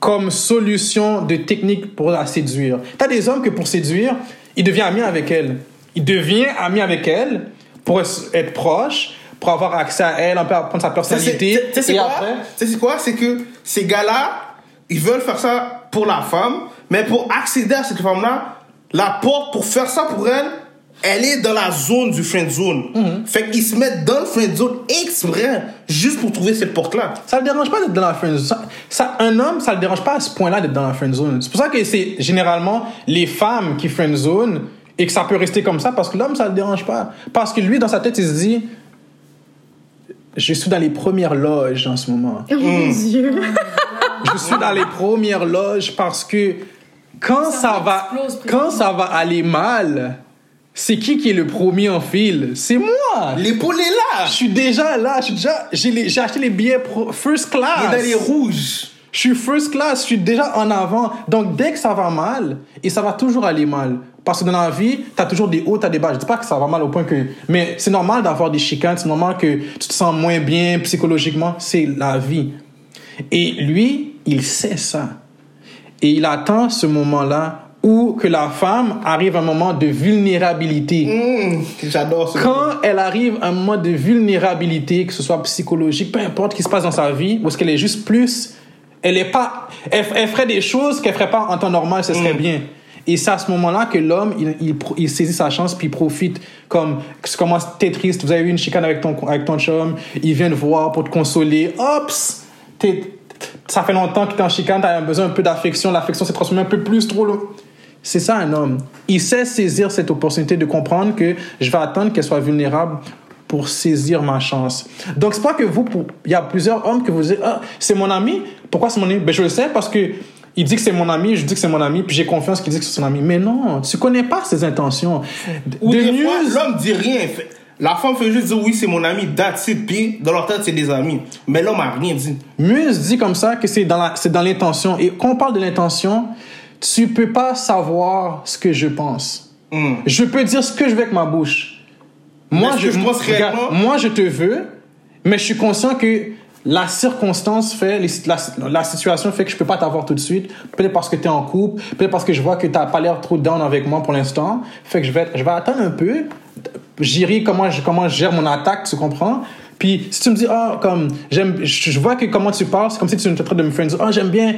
Comme solution de technique pour la séduire. T'as des hommes que pour séduire, il devient ami avec elle. Il devient ami avec elle pour être proche, pour avoir accès à elle, un peu apprendre sa personnalité. tu sais, quoi? Tu c'est quoi? C'est que ces gars-là, ils veulent faire ça pour la femme, mais pour accéder à cette femme-là, la porte pour faire ça pour elle, elle est dans la zone du friend zone. Mhm. Fait qu'ils se mettent dans le friend zone exprès, juste pour trouver cette porte-là. Ça le dérange pas d'être dans la friend zone. Ça, ça- un homme, ça le dérange pas à ce point-là d'être dans la friend zone. C'est pour ça que c'est généralement les femmes qui friend zone et que ça peut rester comme ça parce que l'homme, ça le dérange pas. Parce que lui, dans sa tête, il se dit Je suis dans les premières loges en ce moment. Oh mon Dieu. Je suis dans les premières loges parce que quand ça, va, quand ça va aller mal, c'est qui qui est le premier en file? C'est moi. L'épaule est là! Je suis déjà là. Je suis déjà, j'ai j'ai acheté les billets pro- first class. Il est dans les rouges. Je suis first class, je suis déjà en avant. Donc, dès que ça va mal, et ça va toujours aller mal. Parce que dans la vie, tu as toujours des hauts, tu as des bas. Je dis pas que ça va mal au point que... Mais c'est normal d'avoir des chicanes, c'est normal que tu te sens moins bien psychologiquement. C'est la vie. Et lui, il sait ça. Et il attend ce moment-là où que la femme arrive à un moment de vulnérabilité. Hum, J'adore ça. Quand elle arrive à un moment de vulnérabilité, que ce soit psychologique, peu importe ce qui se passe dans sa vie, ou est-ce qu'elle est juste plus, elle est pas, elle, elle ferait des choses qu'elle ferait pas en temps normal, ce serait bien. Et c'est à ce moment-là que l'homme, il, il, pro- il saisit sa chance puis il profite. Comme, tu commences, t'es triste, vous avez eu une chicane avec ton, avec ton chum, il vient te voir pour te consoler. Ops! Ça fait longtemps que t'es en chicane, t'as besoin un peu d'affection, l'affection s'est transformée un peu plus trop. C'est ça un homme. Il sait saisir cette opportunité de comprendre que je vais attendre qu'elle soit vulnérable pour saisir ma chance. Donc c'est pas que vous, pour- il y a plusieurs hommes que vous dites, ah, c'est mon ami. Pourquoi c'est mon ami? Ben je le sais parce que il dit que c'est mon ami, je dis que c'est mon ami, puis j'ai confiance qu'il dit que c'est son ami. Mais non, tu connais pas ses intentions. Ou De des mieux, fois, l'homme dit rien. La femme fait juste dire oui, c'est mon ami, that's it. Puis dans leur tête, c'est des amis. Mais l'homme a rien dit. Muse dit comme ça que c'est dans l'intention. Et quand on parle de l'intention, tu peux pas savoir ce que je pense. Hum. Je peux dire ce que je veux avec ma bouche. Moi, je pense regarde, réellement? moi, je te veux, mais je suis conscient que la circonstance fait, la, la situation fait que je peux pas t'avoir tout de suite. Peut-être parce que tu es en couple, peut-être parce que je vois que tu n'as pas l'air trop down avec moi pour l'instant. Fait que je vais, je vais attendre un peu. J'irai comment je, comment je gère mon attaque, tu comprends? Puis si tu me dis, ah, comme, j'aime, je vois que comment tu parles, c'est comme si tu étais en train de me dire, ah, j'aime bien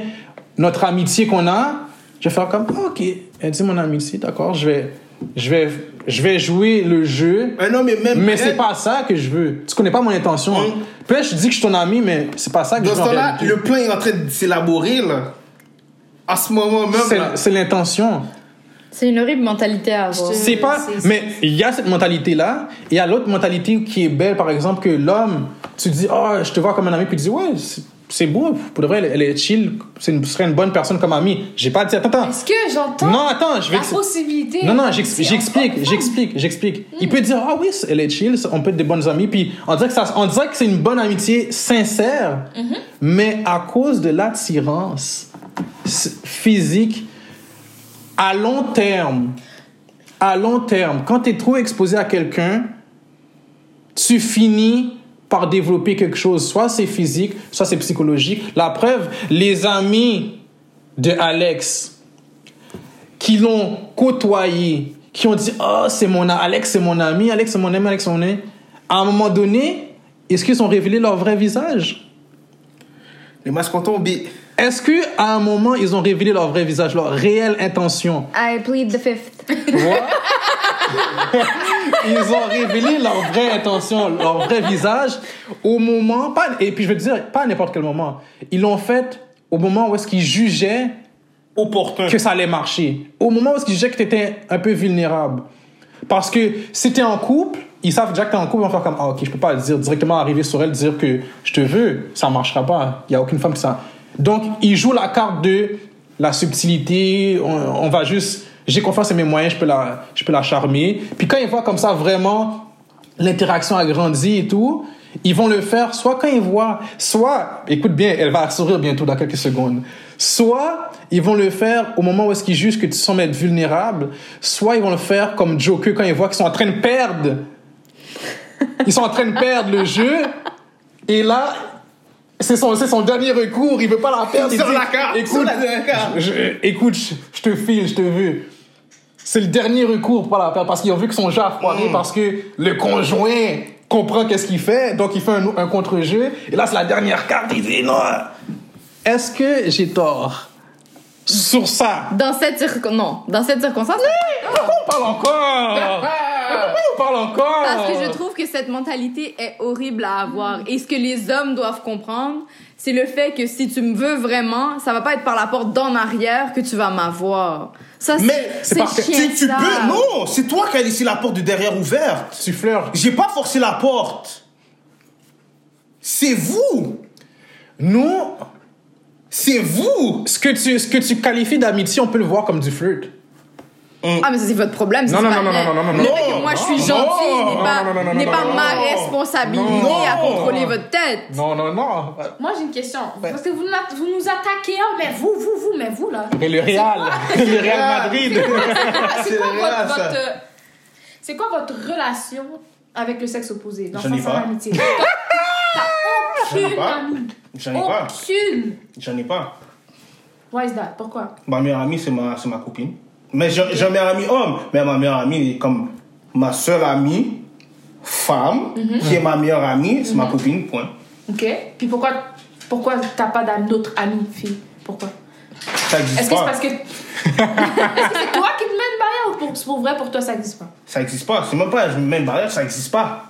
notre amitié qu'on a. Je vais faire comme, ah, ok, elle dit mon amitié, d'accord, je vais, je vais, je vais jouer le jeu. Un homme est même Mais c'est pas ça que je veux. Tu connais pas mon intention. Mm. Peut-être je dis que je suis ton ami, mais c'est pas ça que Dans je ce veux en temps-là, réalité. le plan est en train de s'élaborer, là. À ce moment même. C'est l'intention. C'est une horrible mentalité à avoir. Je- C'est pas. Mais il y a cette mentalité-là. Et il y a l'autre mentalité qui est belle, par exemple, que l'homme, tu dis, oh, je te vois comme un ami, puis tu dis, ouais, c'est- beau. Pour de vrai, elle, elle est chill. C'est une, ce serait une bonne personne comme amie. J'ai pas dit, attends, attends. Est-ce que j'entends Non, attends, je vais. la possibilité Non, non, encore j'explique, j'explique, j'explique. Il peut dire, ah oui, elle est chill, on peut être des bonnes amies, puis on dirait que, ça, on dirait que c'est une bonne amitié sincère, mais à cause de l'attirance physique, à long terme, à long terme, quand tu es trop exposé à quelqu'un, tu finis par développer quelque chose. Soit c'est physique, soit c'est psychologique. La preuve, les amis de Alex qui l'ont côtoyé, qui ont dit Oh, c'est mon Alex, c'est mon ami, Alex, c'est mon ami, Alex, c'est mon ami. À un moment donné, est-ce qu'ils ont révélé leur vrai visage? Les masques ont tombé. Est-ce qu'à un moment, ils ont révélé leur vrai visage, leur réelle intention? I plead the fifth. Vois Ils ont révélé leur vraie intention, leur vrai visage au moment, pas, et puis je veux dire, pas à n'importe quel moment. Ils l'ont fait au moment où est-ce qu'ils jugeaient Opportun. que ça allait marcher. Au moment où est-ce qu'ils jugeaient que tu étais un peu vulnérable. Parce que si tu es en couple, ils savent déjà que tu es en couple, ils vont faire comme, ah ok, je peux pas dire directement arriver sur elle, dire que je te veux, ça marchera pas. Il y a aucune femme qui ça. Donc, ils jouent la carte de la subtilité, on, on va juste, j'ai confiance en mes moyens, je peux la, je peux la charmer. Puis quand ils voient comme ça vraiment l'interaction a grandi et tout, ils vont le faire soit quand ils voient, soit, écoute bien, elle va sourire bientôt dans quelques secondes, soit ils vont le faire au moment où est-ce qu'ils jugent que tu sembles être vulnérable, soit ils vont le faire comme Joker quand ils voient qu'ils sont en train de perdre. Ils sont en train de perdre le jeu, et là, c'est son, c'est son dernier recours, il veut pas la perdre. il Sur dit, la carte, sur écoute, la carte. je- je- écoute, je, je te file, je te veux. C'est le dernier recours pour pas la perdre parce qu'ils ont vu que son jeu a foiré Mm. parce que le conjoint comprend qu'est-ce qu'il fait, donc il fait un, un contre-jeu. Et là, c'est la dernière carte, il dit non. Est-ce que j'ai tort sur ça? Dans cette circonstance. Non, dans cette circonstance. Pourquoi on parle encore? Pourquoi on parle encore? Parce que je trouve que cette mentalité est horrible à avoir. Et ce que les hommes doivent comprendre, c'est le fait que si tu me veux vraiment, ça va pas être par la porte d'en arrière que tu vas m'avoir. Ça, c'est- Mais c'est c'est parce que Tu, tu peux. Non, c'est toi qui as laissé la porte de derrière ouverte. Tu fleurs. J'ai pas forcé la porte. C'est vous. Nous, C'est vous. ce que tu, ce que tu qualifies d'amitié, on peut le voir comme du flirt. On- Ah, mais c'est votre problème. ça, Non, c'est non, pas non, non, non, non, non, non, non, moi, je suis non, n'est pas, non, non, non, n'est non, pas non, ma non. responsabilité Non. à contrôler votre tête. Non, non, non. Moi, j'ai une question. Parce que vous, vous nous attaquez, ah, mais vous, vous, vous, mais vous, là. Et le Real. Le Real Madrid. C'est quoi, votre, c'est quoi relation avec le sexe opposé? Dans pas. amitié? T'as J'en ai aucune pas. amie. J'en ai pas. Aucune. J'en ai pas. Why is that? Pourquoi? Ma meilleure amie, c'est ma, c'est ma copine. Mais j'ai j'ai un meilleur ami homme. Mais ma meilleure amie est comme ma seule amie femme, Mhm. qui est ma meilleure amie, c'est ma copine, point. Ok. Puis pourquoi, pourquoi t'as pas d'autres amies filles? Pourquoi? Ça existe Est-ce que c'est parce que. Est-ce que c'est toi qui te mets une barrière ou pour, pour vrai pour toi ça existe pas? Ça existe pas. C'est même pas, je me mets une barrière, ça existe pas.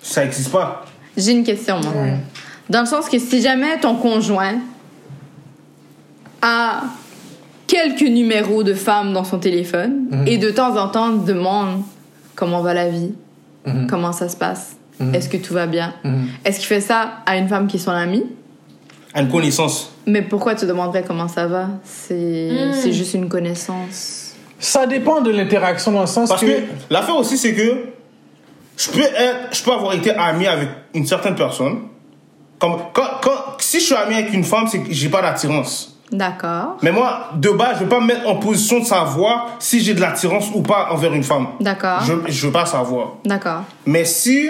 Ça existe pas. J'ai une question, moi. Dans le sens que si jamais ton conjoint a quelques numéros de femmes dans son téléphone et de temps en temps demande comment va la vie, comment ça se passe, est-ce que tout va bien, est-ce qu'il fait ça à une femme qui est son amie? À une connaissance. Mais pourquoi tu demanderais comment ça va? C'est c'est juste une connaissance. Ça dépend de l'interaction dans le sens Parce que. que l'affaire aussi, c'est que je peux, être, je peux avoir été ami avec une certaine personne. Comme, quand, quand, si je suis ami avec une femme, c'est que j'ai pas d'attirance. D'accord. Mais moi, de base, je veux pas me mettre en position de savoir si j'ai de l'attirance ou pas envers une femme. D'accord. Je, je veux pas savoir. D'accord. Mais si,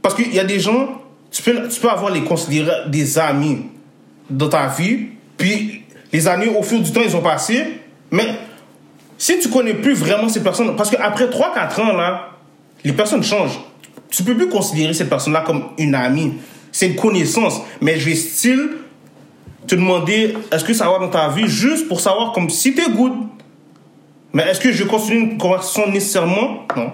parce qu'il y a des gens, tu peux, tu peux avoir les considérer des amis dans ta vie, puis les années au fil du temps ils ont passé, mais si tu connais plus vraiment ces personnes, parce qu'après 3-4 ans là, les personnes changent. Tu peux plus considérer cette personne-là comme une amie. C'est une connaissance, mais je vais style te demander est-ce que ça va dans ta vie juste pour savoir comme si t'es good? Mais est-ce que je continue une conversation nécessairement? Non.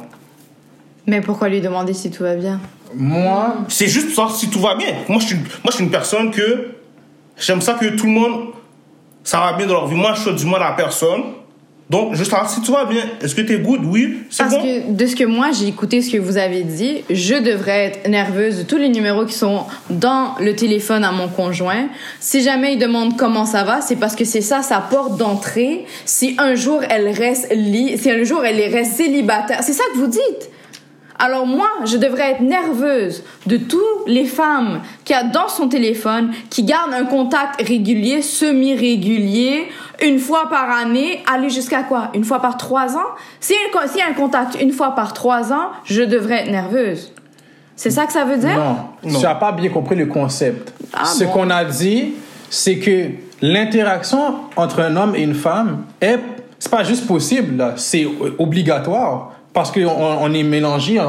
Mais pourquoi lui demander si tout va bien? Moi, C'est juste pour savoir si tout va bien. Moi, je suis, moi, je suis une personne que j'aime ça que tout le monde, ça va bien dans leur vie. Moi, je fais du mal à personne. Donc, juste savoir si tout va bien. Est-ce que t'es good? Oui, c'est Parce bon. que de ce que moi j'ai écouté ce que vous avez dit, je devrais être nerveuse de tous les numéros qui sont dans le téléphone à mon conjoint. Si jamais il demande comment ça va, c'est parce que c'est ça sa porte d'entrée. Si un jour elle reste li si un jour elle reste célibataire, c'est ça que vous dites. Alors moi, je devrais être nerveuse de toutes les femmes qui a dans son téléphone, qui gardent un contact régulier, semi-régulier, une fois par année, aller jusqu'à quoi? Une fois par trois ans? S'il y, a un- s'il y a un contact une fois par trois ans, je devrais être nerveuse. C'est ça que ça veut dire? Non, Non. tu n'as pas bien compris le concept. Ah Ce bon? qu'on a dit, c'est que l'interaction entre un homme et une femme est, c'est pas juste possible, c'est obligatoire. Parce qu'on on est mélangé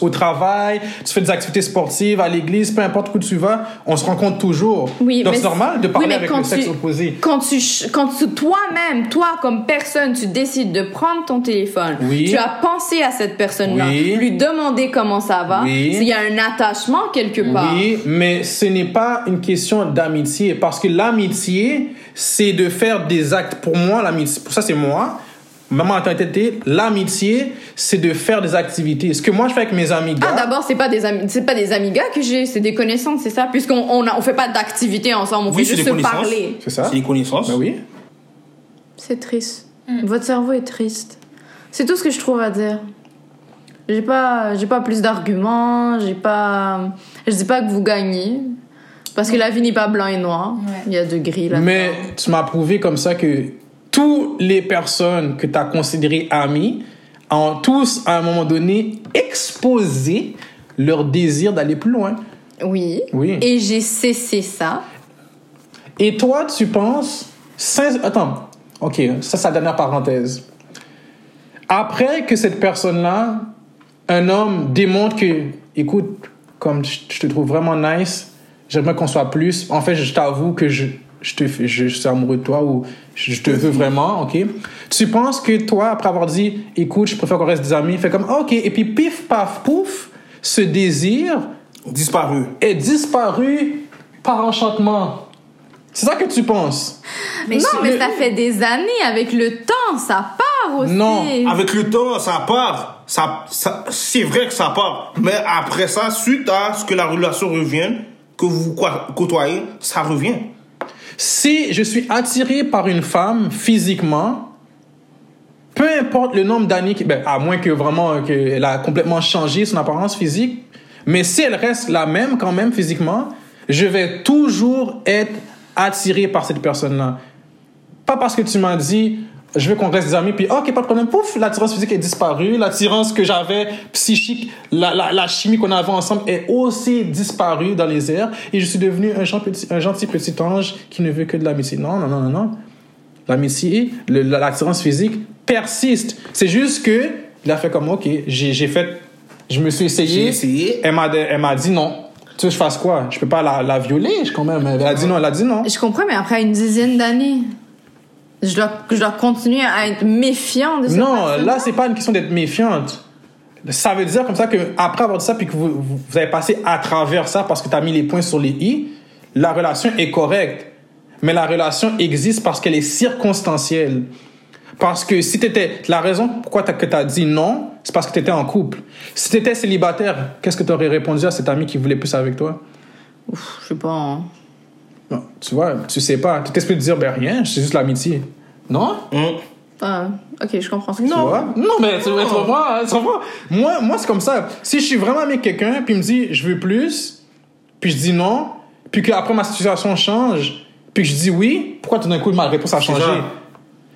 au travail, tu fais des activités sportives, à l'église, peu importe où tu vas, on se rencontre toujours. Oui, Donc c'est normal de oui, parler mais avec quand le sexe opposé. Quand tu, quand tu- toi-même, toi comme personne, tu décides de prendre ton téléphone, Oui. tu as pensé à cette personne-là, Oui. lui demander comment ça va, Oui. il y a un attachement quelque part. Oui, mais ce n'est pas une question d'amitié parce que l'amitié, c'est de faire des actes. Pour moi, l'amitié, pour ça c'est moi. Maman a été l'amitié, c'est de faire des activités. Ce que moi je fais avec mes amis Ah, gars, d'abord, c'est pas des amis, c'est pas des amis gars que j'ai, c'est des connaissances, c'est ça, puisqu'on on, on fait pas d'activité ensemble, on Oui, fait juste des se connaissances. parler. c'est ça? C'est une connaissance. Ben oui. C'est triste. Votre cerveau est triste. C'est tout ce que je trouve à dire. J'ai pas, j'ai pas plus d'arguments, j'ai pas, je dis pas que vous gagnez. Parce que la vie n'est pas blanc et noir. Ouais. Il y a de gris là. Mais tu m'as prouvé comme ça que toutes les personnes que tu as considérées amies ont tous, à un moment donné, exposé leur désir d'aller plus loin. Oui. Oui. Et j'ai cessé ça. Et toi, tu penses. Attends, ok, ça, c'est la dernière parenthèse. Après que cette personne-là, un homme démontre que, écoute, comme je je te trouve vraiment nice, j'aimerais qu'on soit plus. En fait, je t'avoue que je, je, te, fais- je, je suis amoureux de toi ou je, je te veux vraiment, ok? Tu penses que toi, après avoir dit, écoute, je préfère qu'on reste des amis, fait comme, ok, et puis pif, paf, pouf, ce désir Disparu. est disparu par enchantement. C'est ça que tu penses? non, c'est mais le- ça fait des années. Avec le temps, ça part aussi. Non, Avec le temps, ça part. Ça, ça, c'est vrai que ça part. Mais après ça, suite à ce que la relation revienne, que vous côtoyez, ça revient. Si je suis attiré par une femme physiquement, peu importe le nombre d'années, ben, à moins que vraiment qu'elle a complètement changé son apparence physique, mais si elle reste la même quand même physiquement, je vais toujours être attiré par cette personne-là. Pas parce que tu m'as dit, je veux qu'on reste des amis, puis ok, pas de problème, pouf, l'attirance physique est disparue, l'attirance que j'avais psychique, la, la, la chimie qu'on avait ensemble est aussi disparue dans les airs, et je suis devenu un, gen- petit- un gentil petit ange qui ne veut que de l'amitié. Non, non, non, non, non. L'amitié, l'attirance physique persiste. C'est juste que il a fait comme, ok, j'ai j'ai fait, je me suis essayé. Essayé. Elle m'a elle m'a dit non. Tu veux que je fasse quoi? Je peux pas la, la violer, je- quand même. Elle a dit non, elle a dit non. Je comprends, mais après une dizaine d'années, je dois, je dois continuer à être méfiant de cette Non, personne. là, c'est pas une question d'être méfiante. Ça veut dire comme ça que après avoir dit ça, puis que vous, vous vous avez passé à travers ça parce que tu as mis les points sur les i, la relation est correcte. Mais la relation existe parce qu'elle est circonstancielle. Parce que si t'étais. La raison pourquoi t'as, que tu as dit non, c'est parce que tu étais en couple. Si tu étais célibataire, qu'est-ce que tu aurais répondu à cet ami qui voulait plus avec toi? Ouf, je sais pas. hein. Non, tu vois, tu sais pas. Tu t'espères de dire, ben rien, c'est juste l'amitié. Non? Hum. Ah, ok, je comprends ce que tu vois? Non, mais tu, tu comprends, hein, tu? Moi, moi c'est comme ça. Si je suis vraiment avec quelqu'un, puis il me dit, je veux plus, puis je dis non, puis qu'après ma situation change, puis que je dis oui, pourquoi tout d'un coup ma réponse a changé?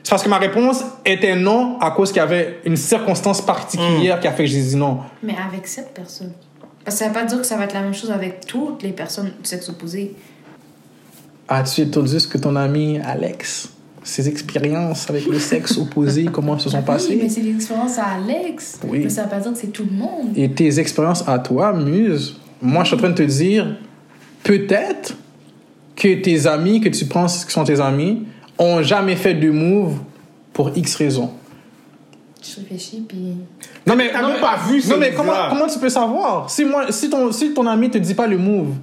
C'est parce que ma réponse était non à cause qu'il y avait une circonstance particulière qui a fait que j'ai dit non. Mais avec cette personne. Parce que ça veut pas dire que ça va être la même chose avec toutes les personnes du sexe opposé. As-tu entendu ce que ton ami Alex, ses expériences avec le sexe opposé, comment se sont Oui, passées? mais c'est l'expérience à Alex. Oui. Mais ça veut pas dire que c'est tout le monde. et tes expériences à toi, Muse, moi, je suis en train de te dire, peut-être que tes amis, que tu penses que sont tes amis, ont jamais fait de move pour X raisons. Je réfléchis, puis. Non, mais, T'as non, même mais- pas vu Non, mais comment, comment tu peux savoir? Si, moi, si, ton, si ton ami te dit pas le move,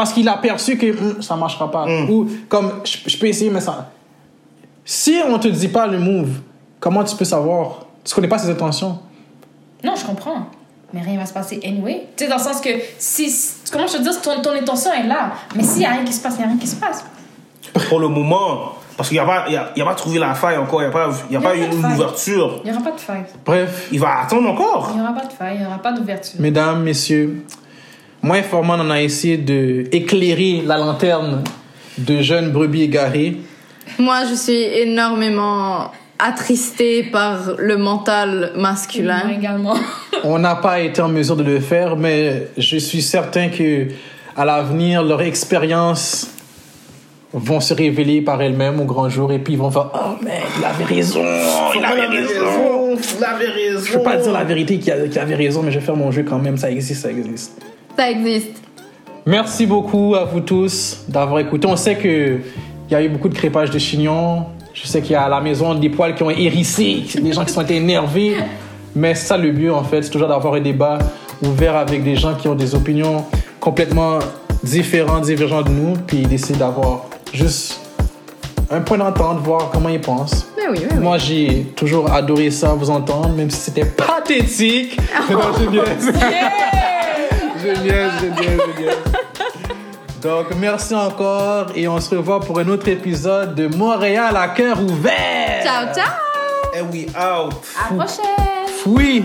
parce qu'il a perçu que hum, ça marchera pas, ou comme je, je peux essayer, mais ça. Si on te dit pas le move, comment tu peux savoir? Tu connais pas ses intentions? Non, je comprends. Mais rien va se passer anyway. Tu sais, dans le sens que si. Comment je te dis, ton, ton intention est là. Mais s'il y a rien qui se passe, il y a rien qui se passe. Pour le moment. Parce qu'il n'y a, pas- il y a, il y a pas trouvé la faille encore. Il n'y a pas, il y a Il y a pas pas eu une faille. ouverture. Il n'y aura pas de faille. Bref, Il va attendre encore. Il n'y aura pas de faille, il n'y aura pas d'ouverture. Mesdames, messieurs, moi et Forman, on a essayé de éclairer la lanterne de jeunes brebis égarées. Moi, je suis énormément attristée par le mental Moi masculin. également. On n'a pas été en mesure de le faire, mais je suis certain que à l'avenir, leur expérience vont se révéler par elles-mêmes au grand jour et puis ils vont faire Oh mec, il avait raison, il avait raison. Il avait raison. Je peux pas dire la vérité qu'il avait raison, mais je vais faire mon jeu quand même, ça existe, ça existe. Ça existe. Merci beaucoup à vous tous d'avoir écouté. On sait que il y a eu beaucoup de crépage de chignons. Je sais qu'il y a à la maison des poils qui ont hérissé, des gens qui sont énervés. Mais ça le but en fait, c'est toujours d'avoir un débat ouvert avec des gens qui ont des opinions complètement différentes, divergentes de nous, puis d'essayer d'avoir juste un point d'entente, voir comment ils pensent. Mais oui, mais oui. Moi, j'ai toujours adoré ça, vous entendre, même si c'était pathétique. Non, je niaise. Je niaise, je niaise. Donc, merci encore et on se revoit pour un autre épisode de Montréal à cœur ouvert. Ciao, ciao! And we out. À la prochaine! Oui.